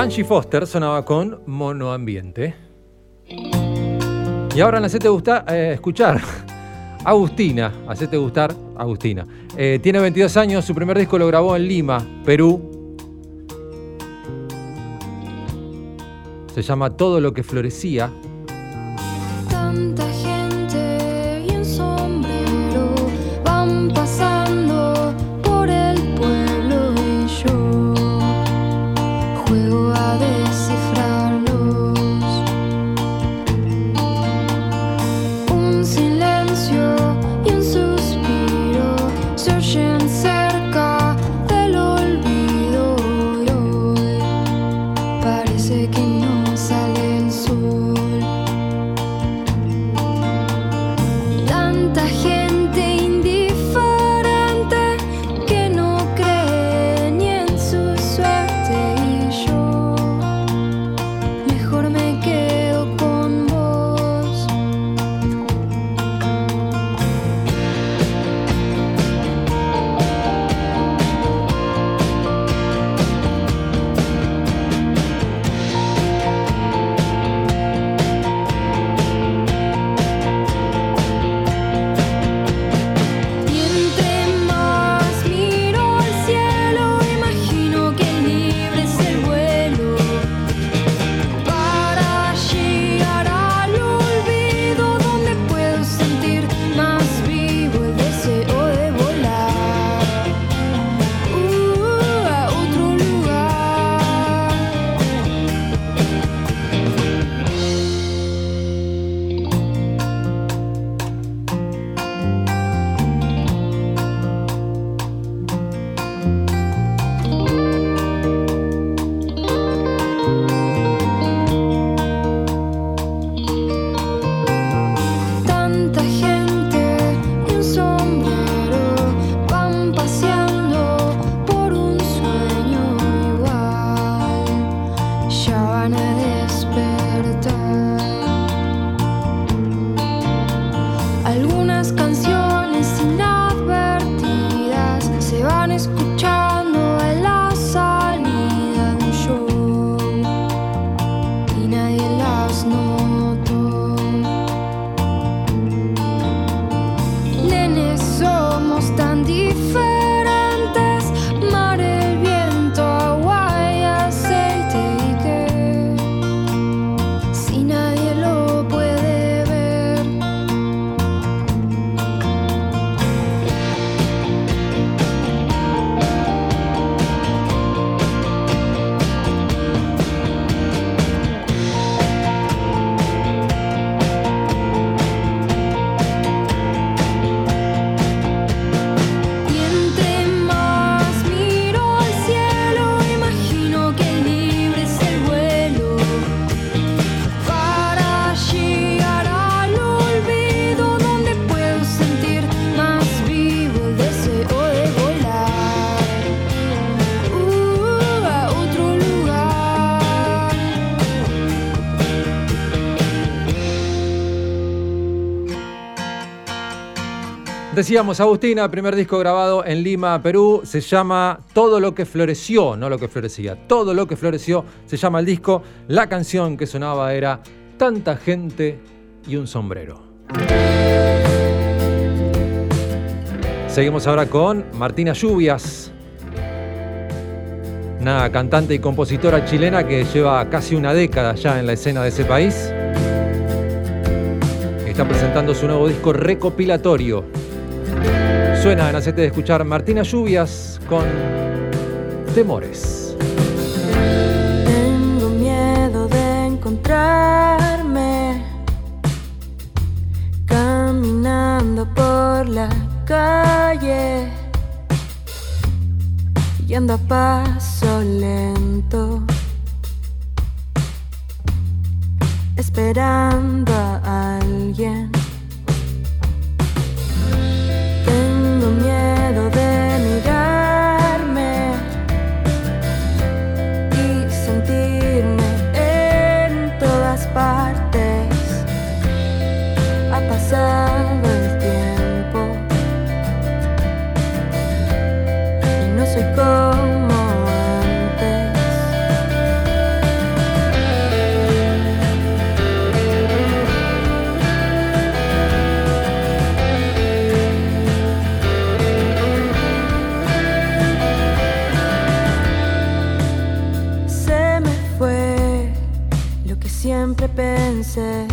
Angie Foster sonaba con Mono Ambiente. Y ahora en Hacete Gusta, eh, escuchar. Agustina, Hacete Gustar, Agustina. Eh, tiene 22 años, su primer disco lo grabó en Lima, Perú. Se llama Todo lo que florecía. Decíamos Agustina, primer disco grabado en Lima, Perú, se llama Todo lo que floreció, no lo que florecía, Todo lo que floreció se llama el disco. La canción que sonaba era Tanta gente y un sombrero. Seguimos ahora con Martina Lluvias, una cantante y compositora chilena que lleva casi una década ya en la escena de ese país. Está presentando su nuevo disco recopilatorio. Suena en de escuchar Martina Lluvias con Temores. Pensé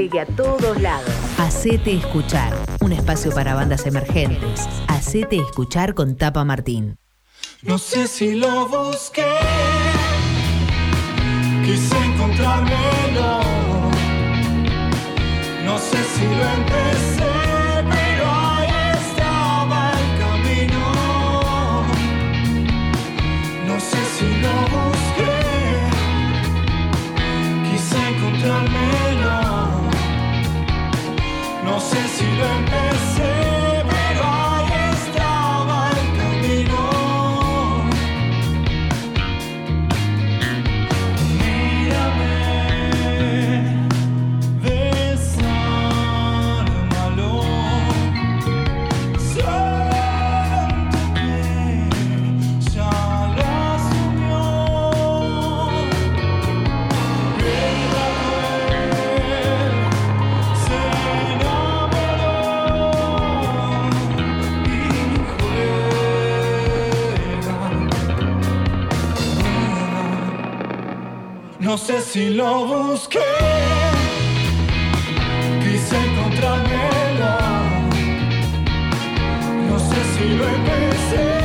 llegue a todos lados. Hacete escuchar, un espacio para bandas emergentes. Hacete escuchar con Tapa Martín. No sé si lo busqué, quise encontrármelo. No sé si lo empecé, sé si lo empecé, No sé si lo busqué, quise encontrármelo. No sé si lo empecé,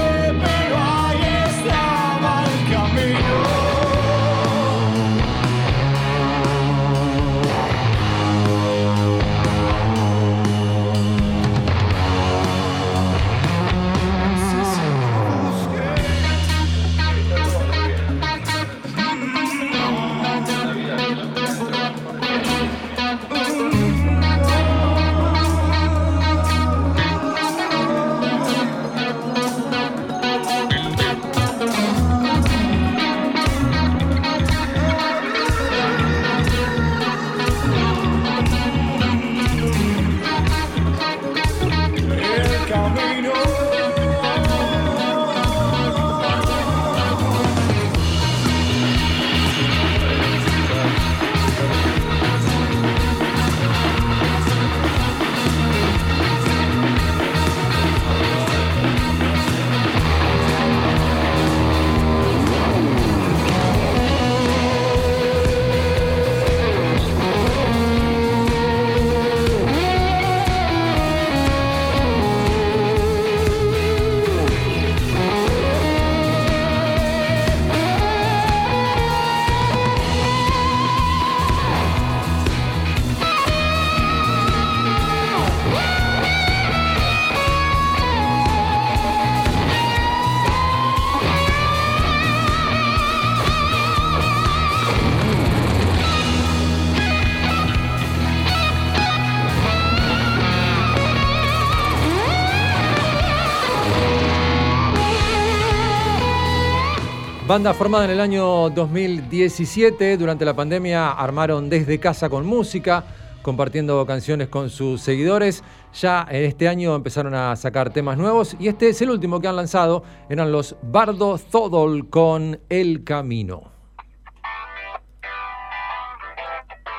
Banda formada en el año 2017, durante la pandemia armaron Desde Casa con Música, compartiendo canciones con sus seguidores. Ya en este año empezaron a sacar temas nuevos y este es el último que han lanzado, eran los Bardo Zodol con El Camino.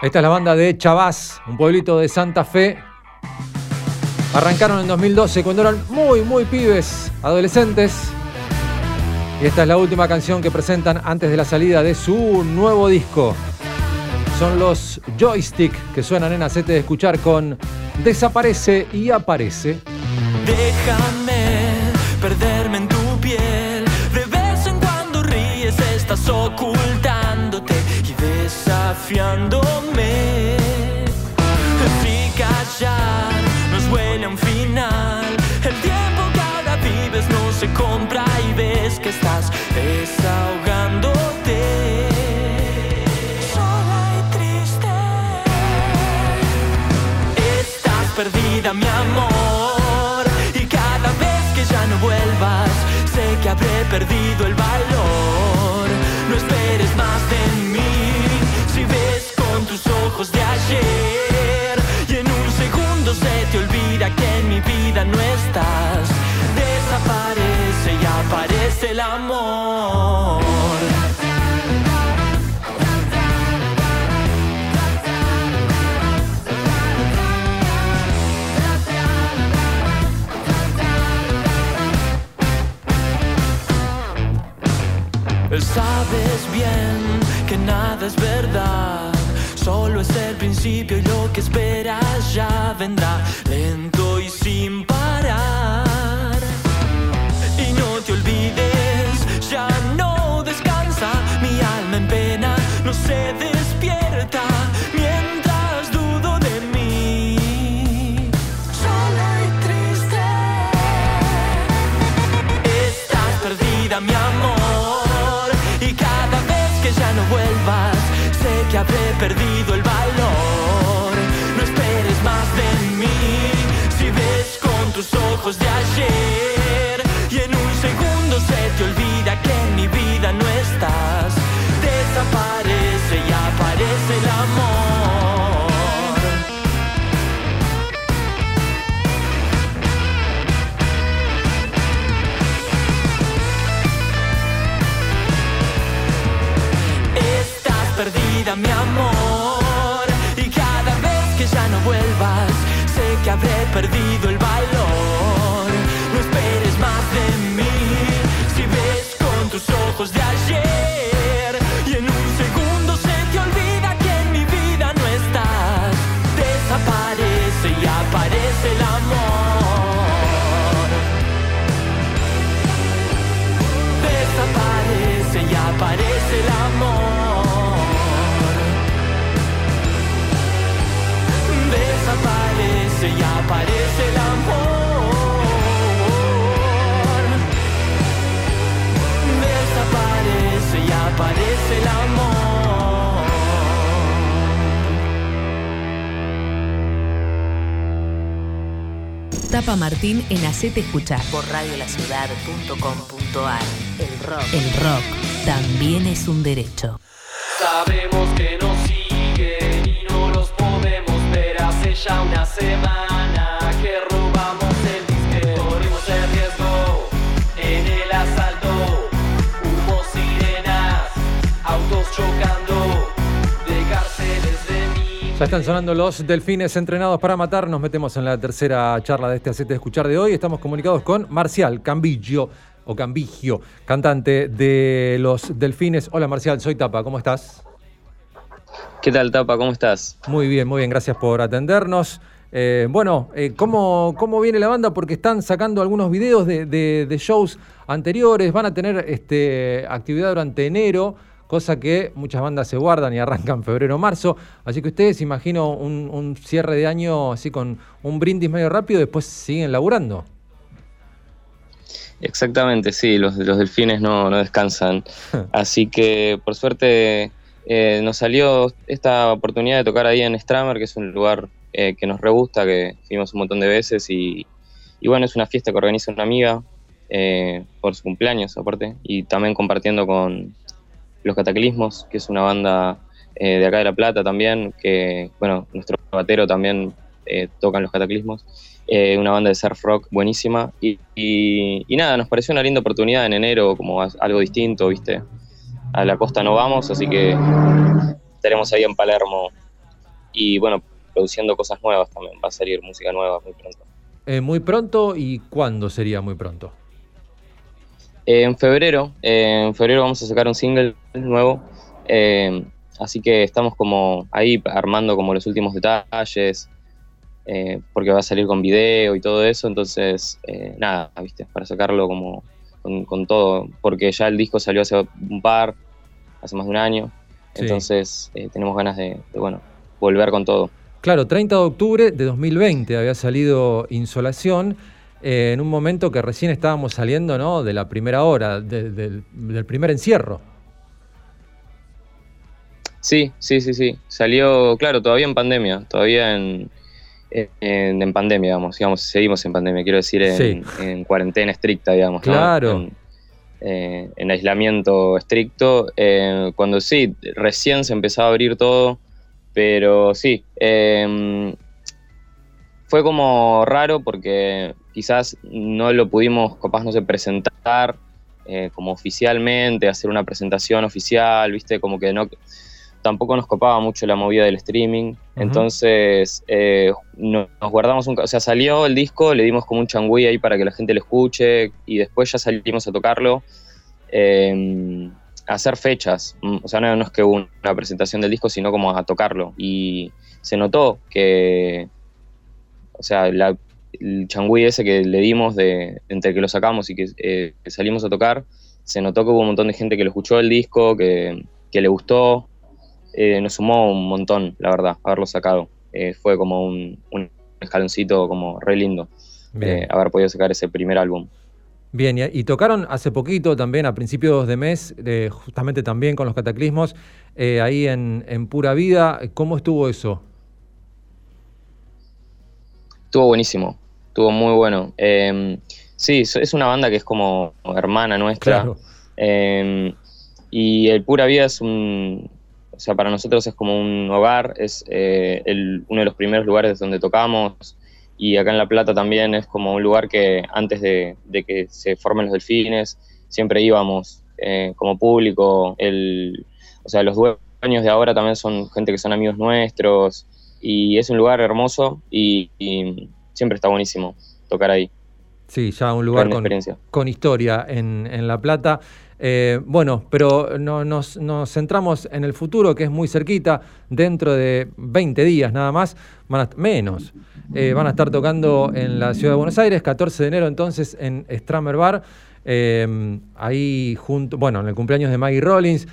Esta es la banda de Chavás, un pueblito de Santa Fe. Arrancaron en 2012 cuando eran muy, muy pibes, adolescentes. Y esta es la última canción que presentan antes de la salida de su nuevo disco. Son los Joystick que suenan en Acete de Escuchar con Desaparece y Aparece. Déjame perderme en tu piel. De vez en cuando ríes, estás ocultándote y desafiándome. Ves que estás desahogándote. Sola y triste. Estás perdida, mi amor. Y cada vez que ya no vuelvas, sé que habré perdido el valor. No esperes más de mí. Es verdad, Solo es el principio y lo que esperas ya vendrá. Lento y sin parar. Y no te olvides, ya no descansa, mi alma en pena no se despierta perdido el valor. No esperes más de mí. Si ves con tus ojos de ayer, ojos de ayer, y en un segundo se te olvida que en mi vida no estás. Desaparece y aparece el amor. Desaparece y aparece el amor. Desaparece y aparece Martín en Hacete Escuchar por radiolaciudad.com.ar. El rock. El rock también es un derecho. Sabemos que nos siguen y no los podemos ver hace ya una semana Ya están sonando los delfines entrenados para matar. Nos metemos en la tercera charla de este Hacete Escuchar de hoy. Estamos comunicados con Marcial Cambillo, o Cambigio, cantante de los delfines. Hola Marcial, soy Tapa, ¿cómo estás? ¿Qué tal, Tapa? ¿Cómo estás? Muy bien, muy bien, gracias por atendernos. Eh, bueno, eh, ¿cómo, ¿cómo viene la banda? Porque están sacando algunos videos de, de- de shows anteriores, van a tener este, actividad durante enero, cosa que muchas bandas se guardan y arrancan febrero o marzo. Así que ustedes, imagino, un, un cierre de año así con un brindis medio rápido, después siguen laburando. Exactamente, sí, los, los delfines no, no descansan. Así que, por suerte, eh, nos salió esta oportunidad de tocar ahí en Stramer, que es un lugar eh, que nos re gusta, que fuimos un montón de veces. Y, y bueno, es una fiesta que organiza una amiga eh, por su cumpleaños, aparte. Y también compartiendo con Los Cataclismos, que es una banda eh, de acá de La Plata también, que, bueno, nuestro batero también eh, toca en Los Cataclismos. eh, una banda de surf rock buenísima. Y, nada, nos pareció una linda oportunidad en enero, como algo distinto, ¿viste? A la costa no vamos, así que estaremos ahí en Palermo. Y bueno, produciendo cosas nuevas también. Va a salir música nueva muy pronto. Muy pronto y cuándo sería muy pronto. En febrero, en febrero vamos a sacar un single nuevo. eh, así que estamos como ahí armando como los últimos detalles. eh, porque va a salir con video y todo eso. Entonces, eh, nada, viste, para sacarlo como con, con todo. Porque ya el disco salió hace un par, hace más de un año. Sí. Entonces, eh, tenemos ganas de, de, bueno, volver con todo. Claro, 30 de octubre de 2020 había salido Insolación, eh, en un momento que recién estábamos saliendo ¿no? de la primera hora, de- del, del primer encierro. Sí, sí, sí, sí. Salió, claro, todavía en pandemia, todavía en, en, en pandemia, digamos, digamos, seguimos en pandemia, quiero decir, en, Sí. en cuarentena estricta, digamos. ¿no? Claro. En, eh, en aislamiento estricto, eh, cuando sí, recién se empezaba a abrir todo, pero sí, eh, fue como raro porque quizás no lo pudimos, capaz no sé, presentar eh, como oficialmente, hacer una presentación oficial, viste, como que no, tampoco nos copaba mucho la movida del streaming, entonces eh, no- nos guardamos un, o sea, salió el disco, le dimos como un changüí ahí para que la gente lo escuche y después ya salimos a tocarlo. eh, a hacer fechas. Mm, O sea, no, no es que hubo una presentación del disco, sino como a tocarlo. Y se notó que, o sea, la- el changüí ese que le dimos de, entre que lo sacamos y que, eh, que salimos a tocar, se notó que hubo un montón de gente que lo escuchó el disco, que, que le gustó. Eh, nos sumó un montón, la verdad, haberlo sacado. Eh, fue como un, un escaloncito como re lindo haber podido sacar ese primer álbum. Bien, y, y tocaron hace poquito también, a principios de mes, eh, justamente también con los cataclismos, eh, ahí en, en Pura Vida. ¿Cómo estuvo eso? Estuvo buenísimo, estuvo muy bueno. Eh, sí, es una banda que es como hermana nuestra. Claro. Eh, y el Pura Vida es un. O sea, para nosotros es como un hogar, es eh, el- uno de los primeros lugares donde tocamos. Y acá en La Plata también es como un lugar que antes de, de que se formen los delfines, siempre íbamos eh, como público. El, o sea, los dueños de ahora también son gente que son amigos nuestros. Y es un lugar hermoso y, y siempre está buenísimo tocar ahí. Sí, ya un lugar con, experiencia. con historia en, en La Plata. Eh, bueno, pero no- nos, nos centramos en el futuro, que es muy cerquita, dentro de 20 días nada más, van a- menos. Eh, van a estar tocando en la ciudad de Buenos Aires, 14 de enero entonces en Stramer Bar, eh, ahí junto, bueno, en el cumpleaños de Maggie Rollins,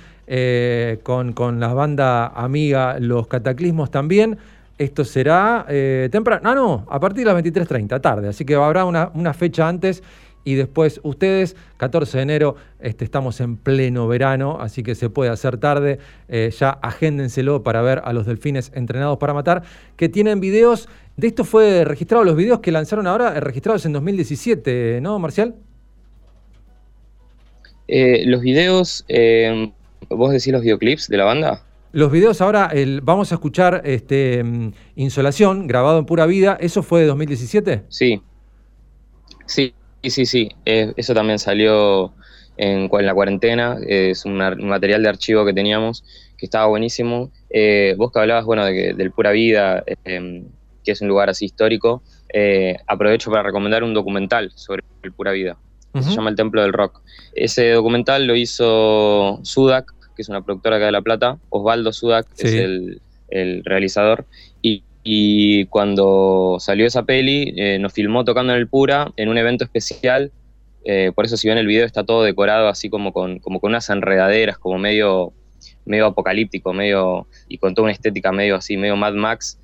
con, con la banda amiga Los Cataclismos también. Esto será eh, temprano, ah, no, a partir de las 23.30, tarde, así que habrá una, fecha antes y después ustedes, 14 de enero, este, estamos en pleno verano, así que se puede hacer tarde, eh, ya agéndenselo para ver a los delfines entrenados para matar, que tienen videos, de esto fue registrado, los videos que lanzaron ahora, eh, registrados en 2017, ¿no, Marcial? Los videos, ¿vos decís los videoclips de la banda? Los videos ahora, el- vamos a escuchar este, mm, Insolación, grabado en pura vida, ¿eso fue de 2017? Sí. Sí, sí, sí. Eh, eso también salió en, la cuarentena. eh, es un, material de archivo que teníamos que estaba buenísimo. Eh, vos que hablabas, bueno, de que- del Pura Vida, eh, que es un lugar así histórico, eh, aprovecho para recomendar un documental sobre el Pura Vida. que Se llama El Templo del Rock. Ese documental lo hizo Sudak, que es una productora acá de La Plata. Osvaldo Sudak es el, el realizador. Y, y cuando salió esa peli, eh, nos filmó tocando en el Pura en un evento especial. Eh, por eso, si ven el video, está todo decorado así como con, como con unas enredaderas, como medio, medio apocalíptico, medio, y con toda una estética medio así, medio Mad Max.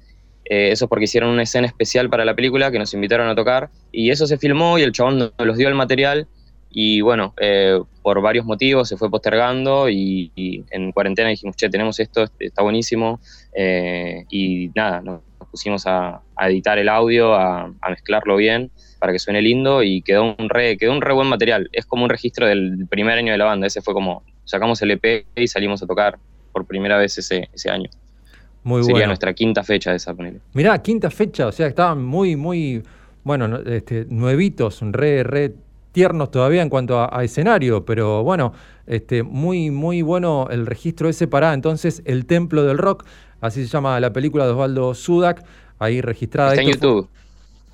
Eh, eso es porque hicieron una escena especial para la película que nos invitaron a tocar. Y eso se filmó y el chabón nos los dio el material. Y bueno, eh, por varios motivos se fue postergando y, y en cuarentena dijimos, che, tenemos esto, este, está buenísimo. Eh, y nada, nos pusimos a, a editar el audio, a, a mezclarlo bien para que suene lindo y quedó un, re, quedó un re buen material. Es como un registro del primer año de la banda. Ese fue como, sacamos el EP y salimos a tocar por primera vez ese, ese año. Muy Sería bueno. nuestra quinta fecha de esa, ponele. Mirá, quinta fecha, o sea, estaban muy, muy, bueno, no- este, nuevitos, re, re tiernos todavía en cuanto a, a escenario, pero bueno, este, muy, muy bueno el registro ese para entonces El Templo del Rock, así se llama la película de Osvaldo Sudak, ahí registrada. Está en fue- YouTube.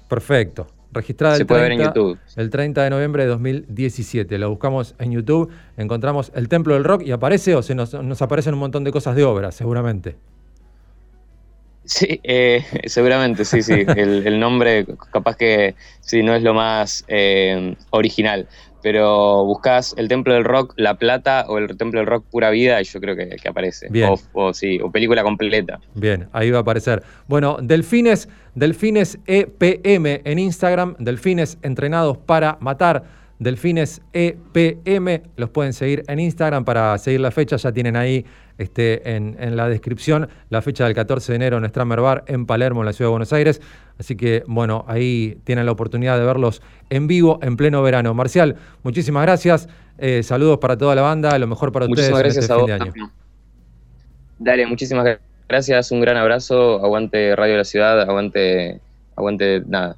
Perfecto. Registrada Se el puede ver en 30, YouTube. el 30 de noviembre de 2017. Lo buscamos en YouTube, encontramos el Templo del Rock y aparece o se nos, nos aparecen un montón de cosas de obra, seguramente. Sí, eh, seguramente, sí, sí. El, el nombre capaz que sí, no es lo más eh, original, pero buscas el Templo del Rock La Plata o el Templo del Rock Pura Vida y yo creo que, que aparece. Bien. O, o sí, o película completa. Bien, ahí va a aparecer. Bueno, Delfines, Delfines EPM en Instagram, Delfines entrenados para matar. Delfines EPM, los pueden seguir en Instagram para seguir la fecha, ya tienen ahí este, en, en la descripción la fecha del 14 de enero en Stramer Bar en Palermo, en la ciudad de Buenos Aires. Así que, bueno, ahí tienen la oportunidad de verlos en vivo en pleno verano. Marcial, muchísimas gracias. eh, saludos para toda la banda, lo mejor para ustedes Muchísimas en gracias este a fin vos. de año. Tano. Dale, muchísimas gra- gracias, un gran abrazo, aguante Radio de la Ciudad, aguante, aguante nada,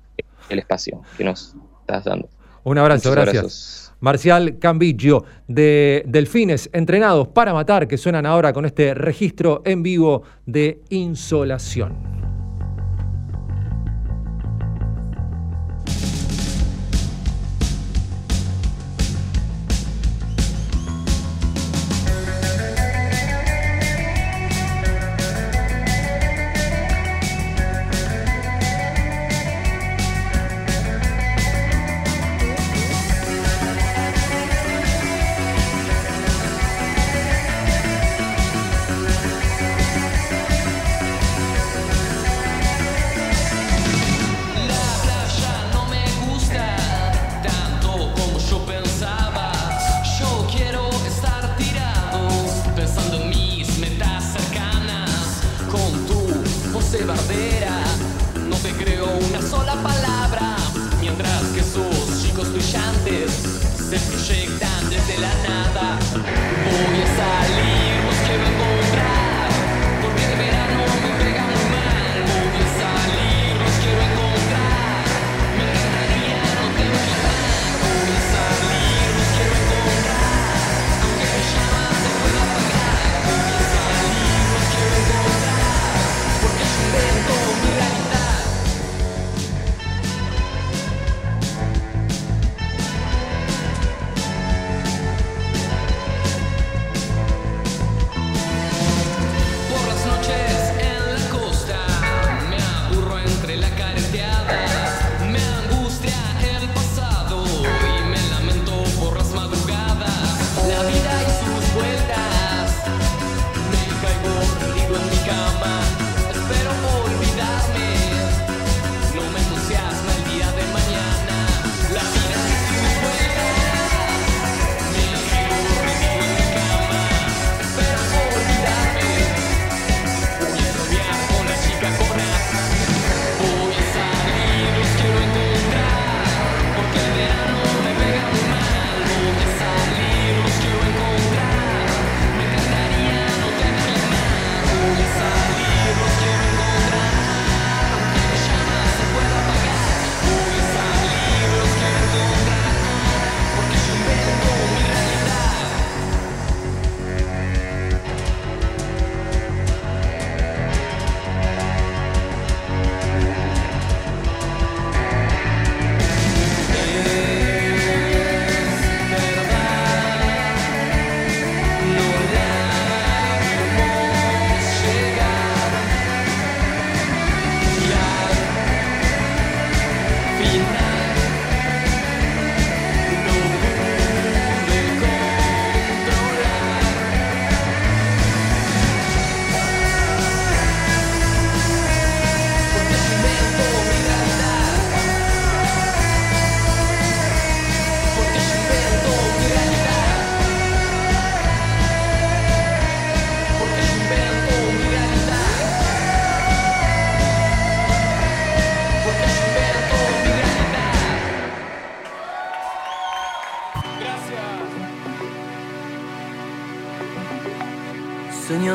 el espacio que nos estás dando. Un abrazo, Muchos gracias. abrazos. Marcial Cambillo, de Delfines Entrenados para Matar, que suenan ahora con este registro en vivo de Insolación.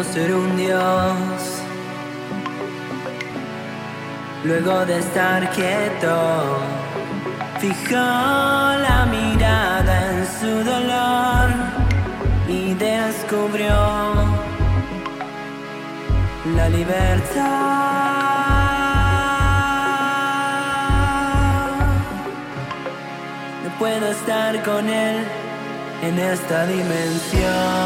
Ser un dios. Luego de estar quieto, fijó la mirada en su dolor y descubrió la libertad. No puedo estar con él en esta dimensión.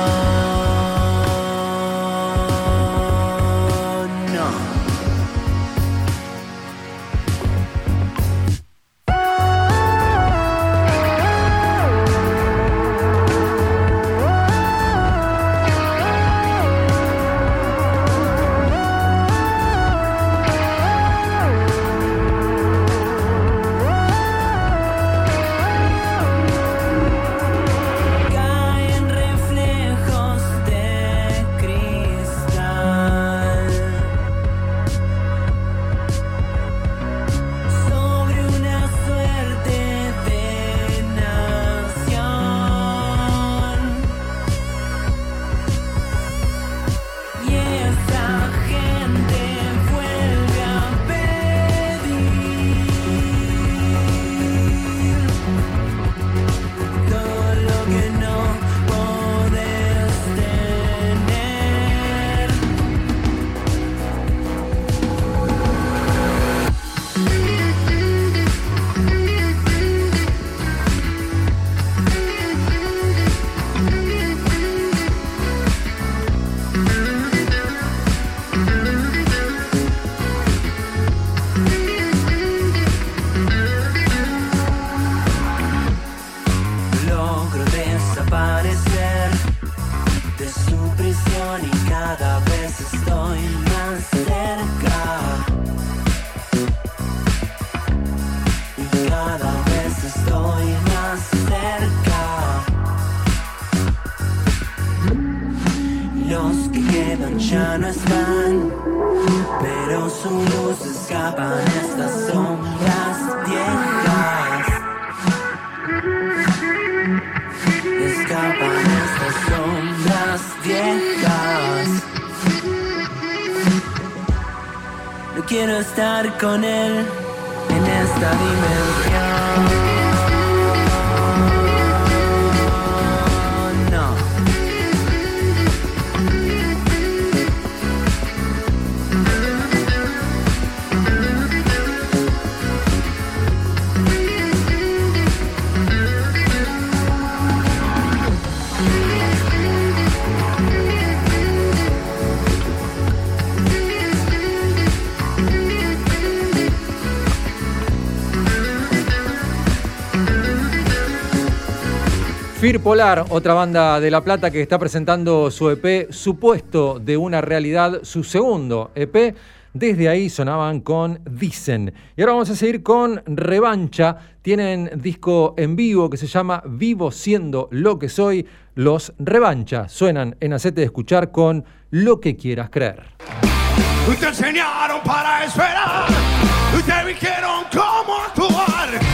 Fir Polar, otra banda de La Plata que está presentando su EP Supuesto de una realidad, su segundo EP. Desde ahí sonaban con Dicen. Y ahora vamos a seguir con Revancha. Tienen disco en vivo que se llama Vivo siendo lo que soy. Los Revancha suenan en Acete de Escuchar con Lo que quieras creer. Te enseñaron para esperar, te dijeron cómo actuar.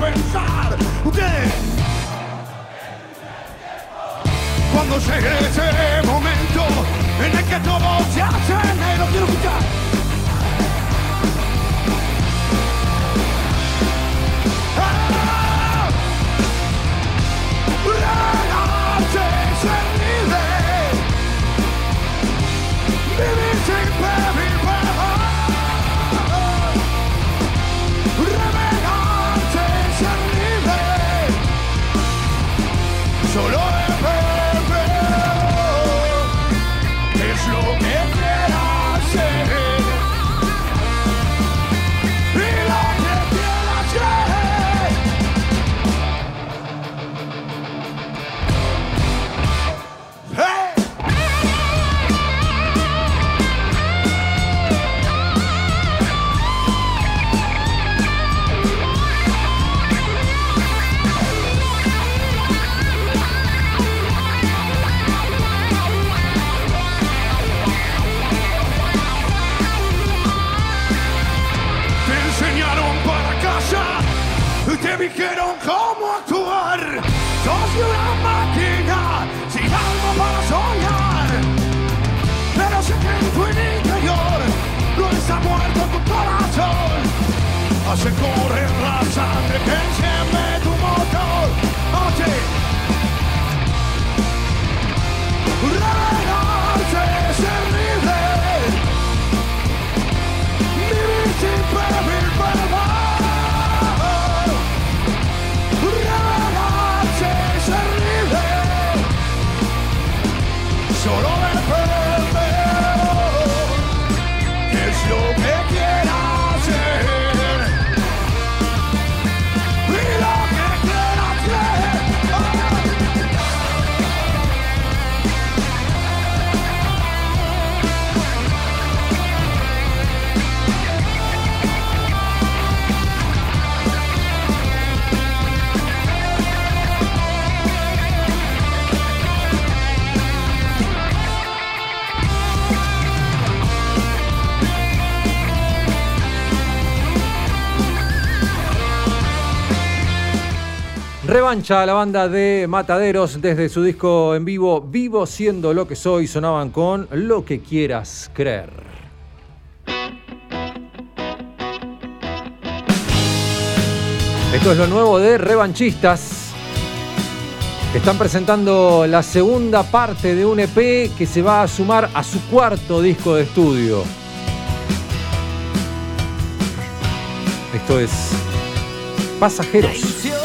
Pensar. ¿Qué? Cuando llegue ese momento en el que todo se hace negro, quiero Revancha la banda de Mataderos desde su disco en vivo Vivo siendo lo que soy sonaban con Lo que quieras creer. Esto es lo nuevo de Revanchistas. Están presentando la segunda parte de un EP que se va a sumar a su cuarto disco de estudio. Esto es Pasajeros.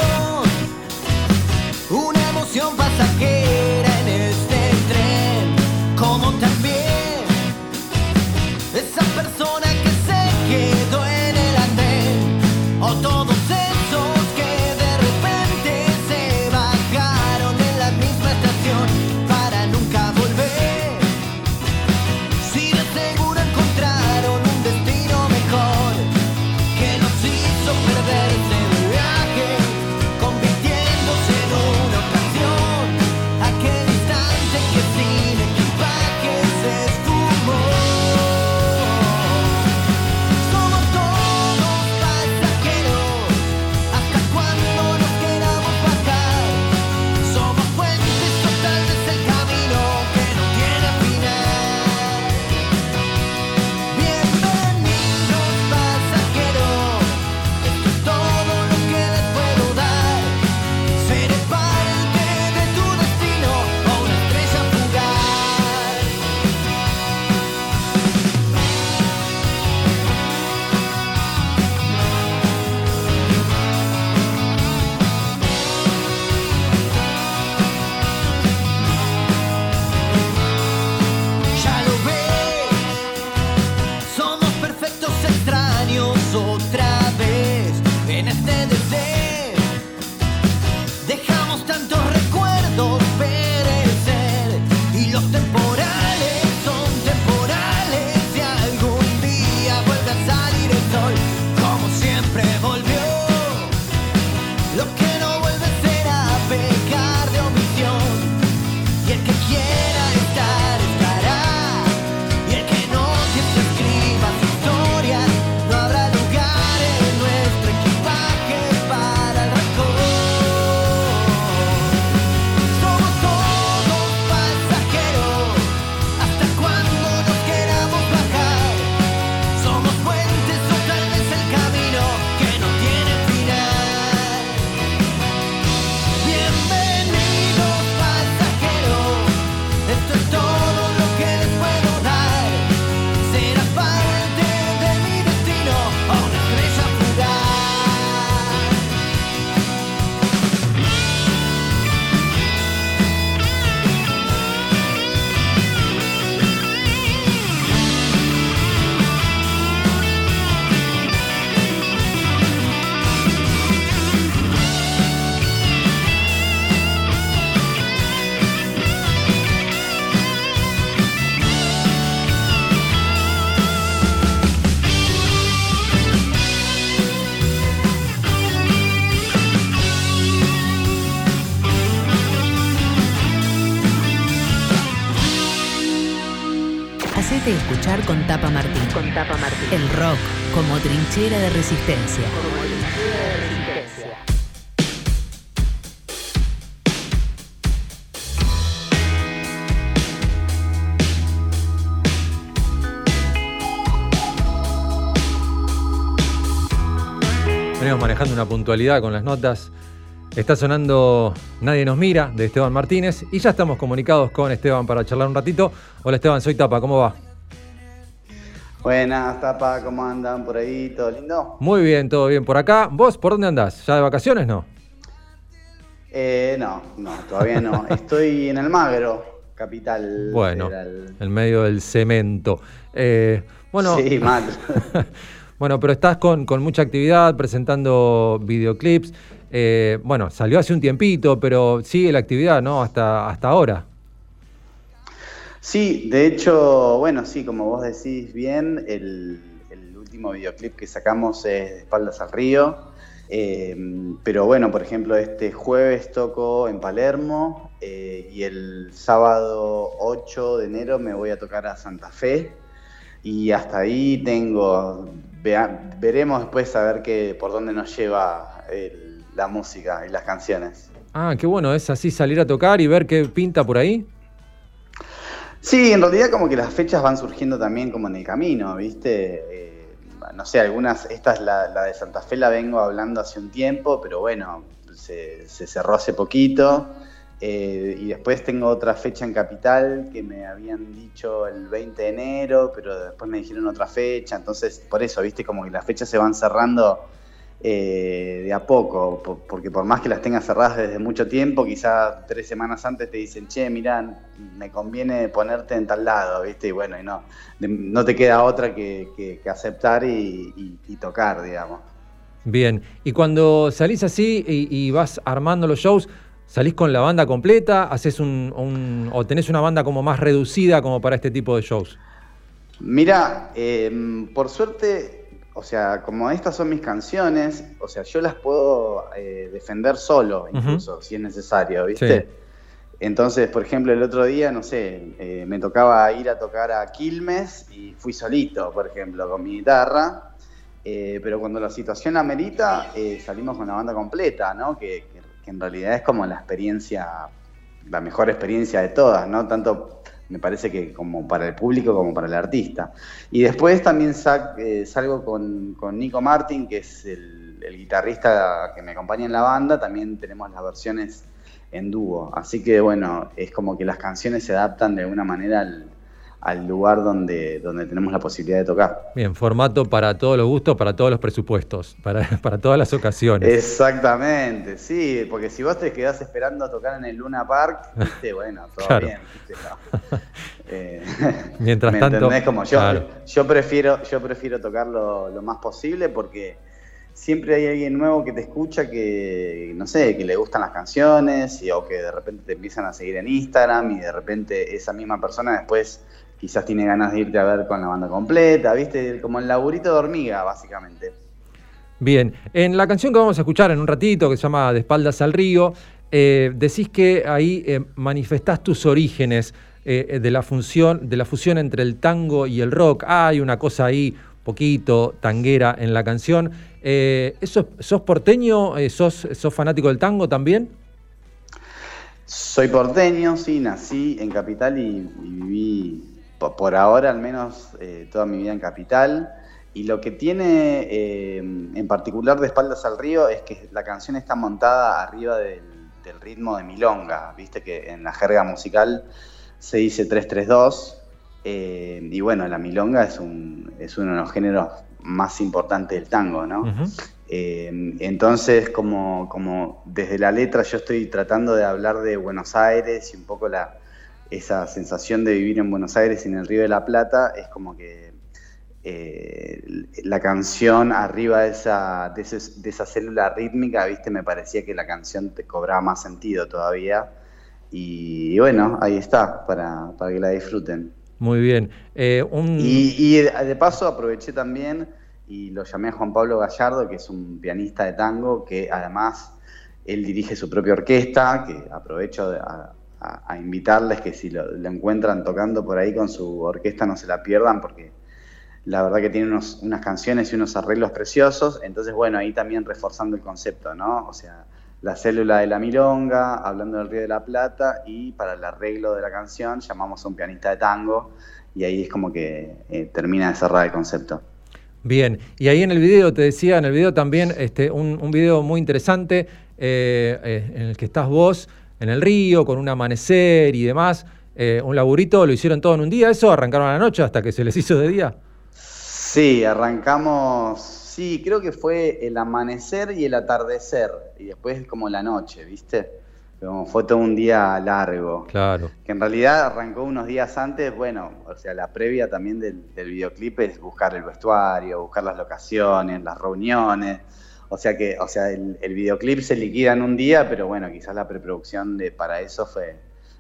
con Tapa Martín. Con Tapa Martín. El rock como trinchera de resistencia. Como trinchera de resistencia. Venimos manejando una puntualidad con las notas. Está sonando Nadie nos mira de Esteban Martínez y ya estamos comunicados con Esteban para charlar un ratito. Hola Esteban, soy Tapa, ¿cómo va? Buenas, Tapa, ¿cómo andan por ahí? ¿Todo lindo? Muy bien, todo bien por acá. ¿Vos por dónde andás? ¿Ya de vacaciones no? Eh, no, no, todavía no. Estoy en Almagro, capital Bueno, federal. en medio del cemento. Eh, bueno, Sí, mal. bueno, pero estás con, con mucha actividad, presentando videoclips. Eh, bueno, salió hace un tiempito, pero sigue la actividad, ¿no? Hasta, hasta ahora. Sí, de hecho, bueno, sí, como vos decís bien, el, el último videoclip que sacamos es de Espaldas al Río. Eh, pero bueno, por ejemplo, este jueves toco en Palermo eh, y el sábado 8 de enero me voy a tocar a Santa Fe. Y hasta ahí tengo, vea- veremos después a ver qué, por dónde nos lleva el- la música y las canciones. Ah, qué bueno, es así salir a tocar y ver qué pinta por ahí. Sí, en realidad como que las fechas van surgiendo también como en el camino, ¿viste? Eh, no sé, algunas, esta es la, la de Santa Fe, la vengo hablando hace un tiempo, pero bueno, se, cerró hace poquito. Eh, y después tengo otra fecha en Capital que me habían dicho el 20 de enero, pero después me dijeron otra fecha, entonces por eso, ¿viste? Como que las fechas se van cerrando eh, de a poco, po- porque por más que las tengas cerradas desde mucho tiempo, quizás tres semanas antes te dicen, che, mirá, me conviene ponerte en tal lado, ¿viste? Y bueno, y no, no te queda otra que, que- que aceptar y, y- y tocar, digamos. Bien, y cuando salís así y, y vas armando los shows, ¿salís con la banda completa? ¿Haces un, un- o tenés una banda como más reducida como para este tipo de shows? Mira, eh, por suerte, o sea, como estas son mis canciones, o sea, yo las puedo eh, defender solo, incluso, si es necesario, ¿viste? Sí. Entonces, por ejemplo, el otro día, no sé, eh, me tocaba ir a tocar a Quilmes y fui solito, por ejemplo, con mi guitarra. eh, pero cuando la situación amerita, salimos con la banda completa, ¿no? Que, que- que en realidad es como la experiencia, la mejor experiencia de todas, ¿no? Tanto me parece que como para el público como para el artista. Y después también sa- eh, salgo con, con Nico Martin, que es el, el guitarrista que me acompaña en la banda, también tenemos las versiones en dúo. Así que bueno, es como que las canciones se adaptan de alguna manera al, al lugar donde, donde tenemos la posibilidad de tocar. Bien, formato para todos los gustos, para todos los presupuestos, para, para todas las ocasiones. Exactamente, sí, porque si vos te quedás esperando tocar en el Luna Park, viste, bueno, todo Claro. bien, viste, no. Eh, Mientras ¿me tanto, entendés? Como yo, claro. yo prefiero, yo prefiero tocar lo, lo más posible porque siempre hay alguien nuevo que te escucha que, no sé, que le gustan las canciones y, o que de repente te empiezan a seguir en Instagram y de repente esa misma persona después quizás tiene ganas de irte a ver con la banda completa, viste, como el laburito de hormiga, básicamente. Bien, en la canción que vamos a escuchar en un ratito, que se llama De espaldas al río, eh, decís que ahí eh, manifestás tus orígenes eh, de, la función, de la fusión entre el tango y el rock. hay una cosa ahí, poquito tanguera en la canción. Eh, ¿eso, ¿Sos porteño? ¿sos, ¿Sos fanático del tango también? Soy porteño, sí, nací en Capital y, y viví po- por ahora al menos eh, toda mi vida en Capital. Y lo que tiene eh, en particular de espaldas al río es que la canción está montada arriba del, del ritmo de milonga, viste que en la jerga musical se dice 332. eh, y bueno, la milonga es, un, es uno de los géneros más importantes del tango, ¿no? Eh, entonces, como, como desde la letra yo estoy tratando de hablar de Buenos Aires y un poco la, esa sensación de vivir en Buenos Aires y en el Río de la Plata, es como que eh, la canción arriba de esa, de, ese- de esa célula rítmica, viste, me parecía que la canción te cobraba más sentido todavía. Y, bueno, ahí está, para, para que la disfruten. Muy bien. Eh, un... Y, y de paso aproveché también y lo llamé a Juan Pablo Gallardo, que es un pianista de tango, que además él dirige su propia orquesta, que aprovecho de- a, a- invitarles que si lo, encuentran tocando por ahí con su orquesta no se la pierdan, porque la verdad que tiene unos- unas canciones y unos arreglos preciosos, entonces bueno, ahí también reforzando el concepto, ¿no? O sea, la célula de la milonga, hablando del Río de la Plata, y para el arreglo de la canción llamamos a un pianista de tango, y ahí es como que eh, termina de cerrar el concepto. Bien, y ahí en el video, te decía, en el video también, este, un, un video muy interesante eh, eh, en el que estás vos en el río, con un amanecer y demás. Eh, un laburito, lo hicieron todo en un día, eso, arrancaron a la noche hasta que se les hizo de día. Sí, arrancamos, sí, creo que fue el amanecer y el atardecer, y después como la noche, ¿viste? Como fue todo un día largo. Claro. Que en realidad arrancó unos días antes, bueno, o sea, la previa también del, del videoclip es buscar el vestuario, buscar las locaciones, las reuniones. O sea que, o sea, el, el videoclip se liquida en un día, pero bueno, quizás la preproducción de, para eso fue,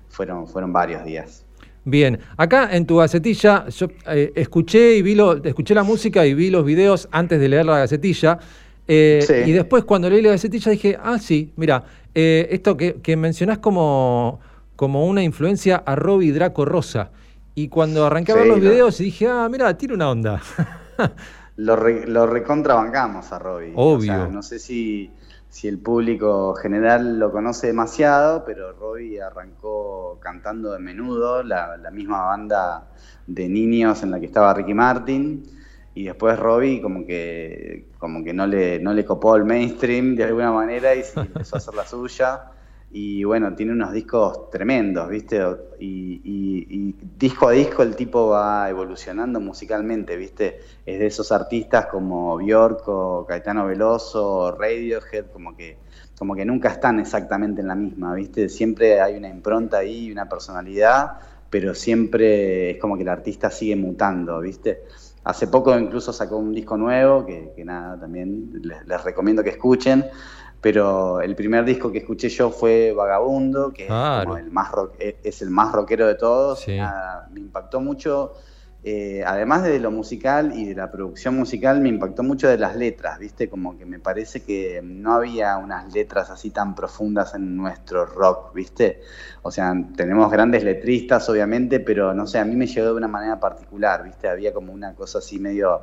fueron, fueron varios días. Bien, acá en tu gacetilla yo eh, escuché y vi lo, escuché la música y vi los videos antes de leer la gacetilla. eh, Sí. Y después cuando leí la gacetilla dije, ah, sí, mira, eh, esto que, que mencionás como, como una influencia a Robbie Draco Rosa. Y cuando arranqué a ver los lo- videos dije, ah, mira, tiene una onda. Lo, re- lo recontrabancamos a Robbie. Obvio. O sea, no sé si, si el público general lo conoce demasiado, pero Robbie arrancó cantando de menudo, la, la misma banda de niños en la que estaba Ricky Martin. Y después Robbie como que, como que no, le, no le copó el mainstream de alguna manera y se empezó a hacer la suya. Y bueno, tiene unos discos tremendos, ¿viste? Y, disco a disco el tipo va evolucionando musicalmente, ¿viste? Es de esos artistas como Bjork o Caetano Veloso Radiohead, como que, como que nunca están exactamente en la misma, ¿viste? Siempre hay una impronta ahí, una personalidad, pero siempre es como que el artista sigue mutando, ¿viste? Hace poco incluso sacó un disco nuevo, que, que nada, también les recomiendo que escuchen, pero el primer disco que escuché yo fue Vagabundo, que es, como el más rock- es- es el más rockero de todos. Sí. Nada, me impactó mucho, eh, además de lo musical y de la producción musical, me impactó mucho de las letras, ¿viste? Como que me parece que no había unas letras así tan profundas en nuestro rock, ¿viste? O sea, tenemos grandes letristas, obviamente, pero no sé, a mí me llegó de una manera particular, ¿viste? Había como una cosa así medio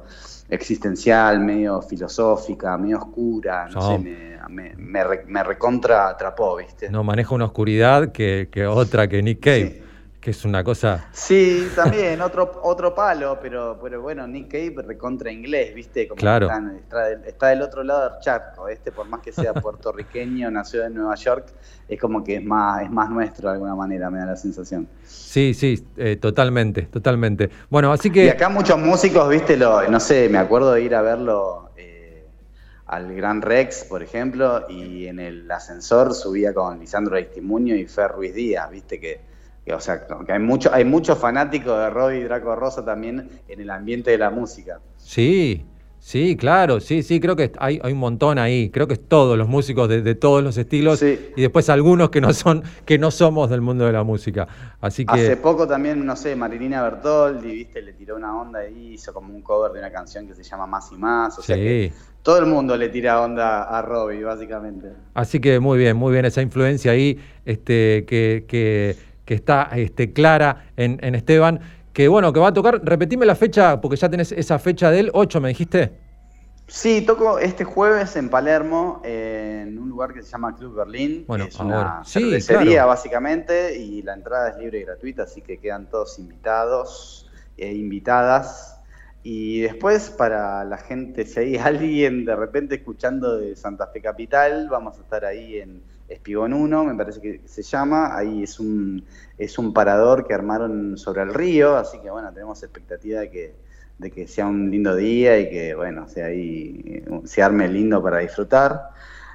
existencial, medio filosófica, medio oscura, no No. sé, me, me, me re- me recontra atrapó, ¿viste? No maneja una oscuridad que, que otra que Nick Cave, que es una cosa... Sí, también, otro, otro palo, pero, pero bueno, Nick Cave recontra inglés, ¿viste? Como Claro. está, está del, está del otro lado del charco, este, por más que sea puertorriqueño, nació en Nueva York, es como que es más, es más nuestro de alguna manera, me da la sensación. Sí, sí, eh, totalmente, totalmente. Bueno, así que... Y acá muchos músicos, viste, lo, no sé, me acuerdo de ir a verlo eh, al Gran Rex, por ejemplo, y en el ascensor subía con Lisandro Aristimuño y Fer Ruiz Díaz, viste que, o sea, que hay mucho, hay muchos fanáticos de Robbie Draco Rosa también en el ambiente de la música. Sí, sí, claro, sí, sí, creo que hay, hay un montón ahí. Creo que es todos los músicos de, de todos los estilos y después algunos que no son, que no somos del mundo de la música. Así que Hace poco también, no sé, Marilina Bertoldi, viste, le tiró una onda ahí, hizo como un cover de una canción que se llama Más y Más, o sea que todo el mundo le tira onda a Robbie, básicamente. Así que muy bien, muy bien esa influencia ahí este, que, que- que está este, clara en, en Esteban. Que bueno, que va a tocar, repetime la fecha, porque ya tenés esa fecha del 8, me dijiste. Sí, toco este jueves en Palermo, en un lugar que se llama Club Berlín. Bueno, que es ahora. una Sí, claro. básicamente, y la entrada es libre y gratuita, así que quedan todos invitados e invitadas. Y después, para la gente, si hay alguien de repente escuchando de Santa Fe Capital, vamos a estar ahí en Espigón 1, me parece que se llama. Ahí es un, es un parador que armaron sobre el río, así que bueno, tenemos expectativa de que, de que sea un lindo día y que bueno, sea ahí, se arme lindo para disfrutar.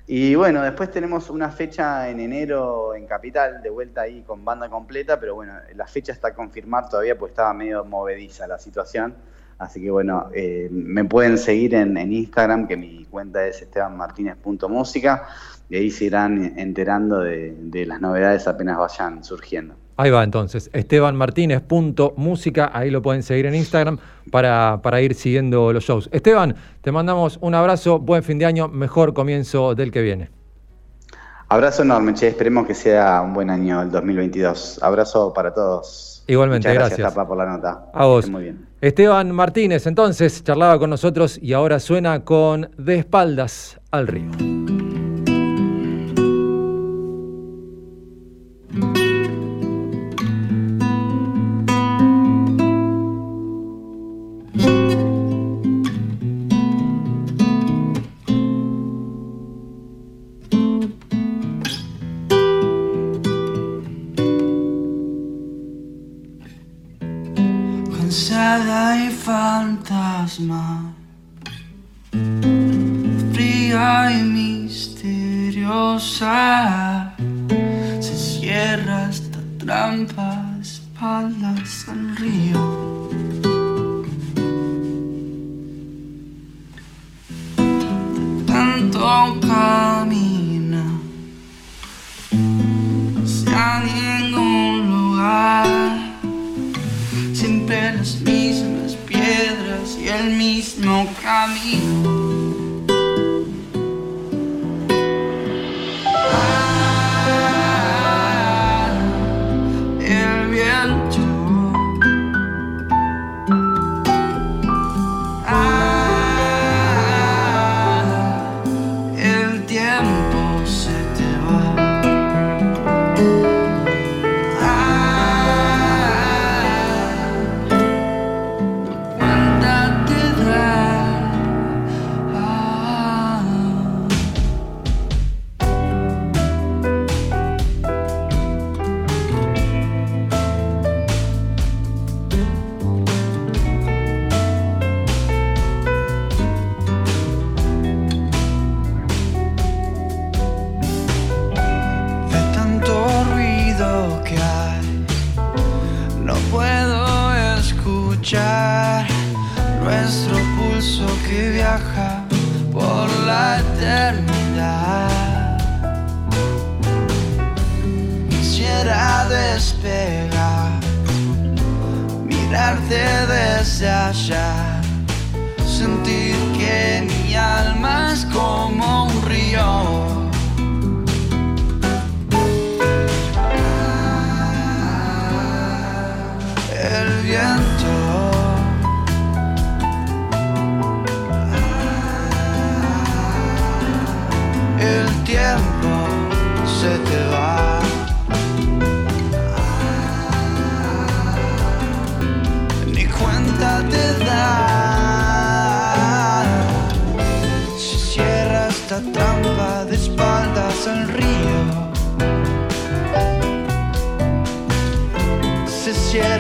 Y bueno, después tenemos una fecha en enero en Capital, de vuelta ahí con banda completa, pero bueno, la fecha está a confirmar todavía porque estaba medio movediza la situación. Así que bueno, eh, me pueden seguir en, Instagram, que mi cuenta es estebanmartinez.música, y ahí se irán enterando de, de las novedades apenas vayan surgiendo. Ahí va entonces, estebanmartinez.música, ahí lo pueden seguir en Instagram para, para ir siguiendo los shows. Esteban, te mandamos un abrazo, buen fin de año, mejor comienzo del que viene. Abrazo enorme, che, esperemos que sea un buen año el 2022. Abrazo para todos. Igualmente, Muchas gracias, gracias. Tapa, por la nota. A vos. Muy bien. Esteban Martínez, entonces, charlaba con nosotros y ahora suena con De espaldas al río. Desde allá,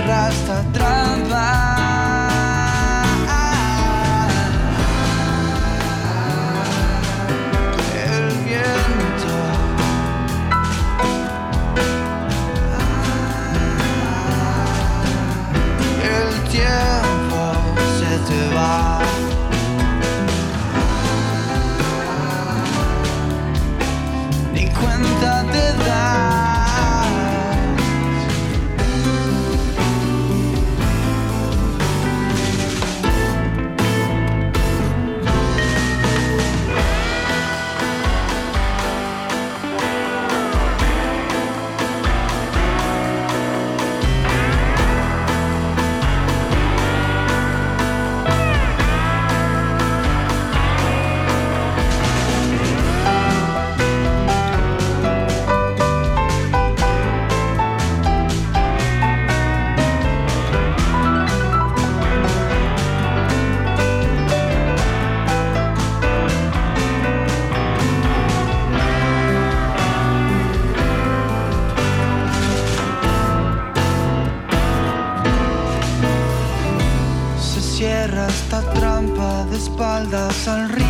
se espaldas al río.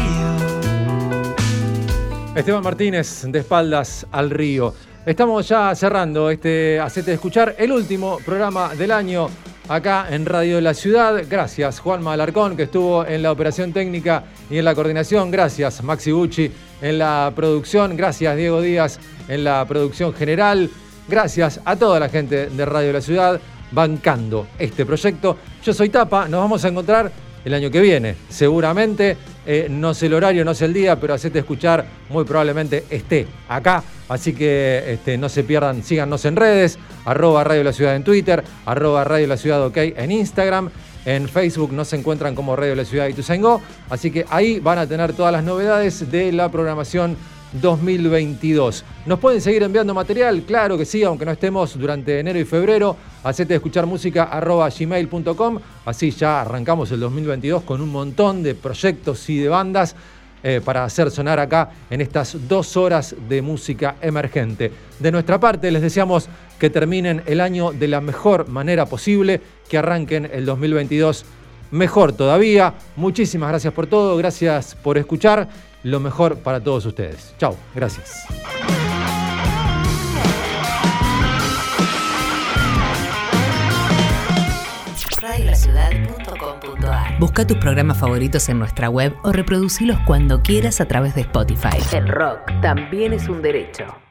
Esteban Martínez, de espaldas al río. Estamos ya cerrando este Hacete Escuchar, el último programa del año acá en Radio de la Ciudad. Gracias, Juanma Alarcón, que estuvo en la operación técnica y en la coordinación. Gracias, Maxi Gucci, en la producción. Gracias, Diego Díaz, en la producción general. Gracias a toda la gente de Radio de la Ciudad bancando este proyecto. Yo soy Tapa, nos vamos a encontrar el año que viene, seguramente. Eh, no sé el horario, no sé el día, pero hacete escuchar, muy probablemente esté acá. Así que este, no se pierdan, síganos en redes, arroba Radio La Ciudad en Twitter, arroba Radio La Ciudad OK en Instagram. En Facebook nos encuentran como Radio La Ciudad y Tuzaingó. Así que ahí van a tener todas las novedades de la programación 2022. ¿Nos pueden seguir enviando material? Claro que sí, aunque no estemos durante enero y febrero. Hacete escuchar música arroba gmail.com. Así ya arrancamos el 2022 con un montón de proyectos y de bandas eh, para hacer sonar acá en estas dos horas de música emergente. De nuestra parte, les deseamos que terminen el año de la mejor manera posible, que arranquen el 2022 mejor todavía. Muchísimas gracias por todo, gracias por escuchar. Lo mejor para todos ustedes. Chao, gracias. Radiolaciudad.com.ar Busca tus programas favoritos en nuestra web o reproducilos cuando quieras a través de Spotify. El rock también es un derecho.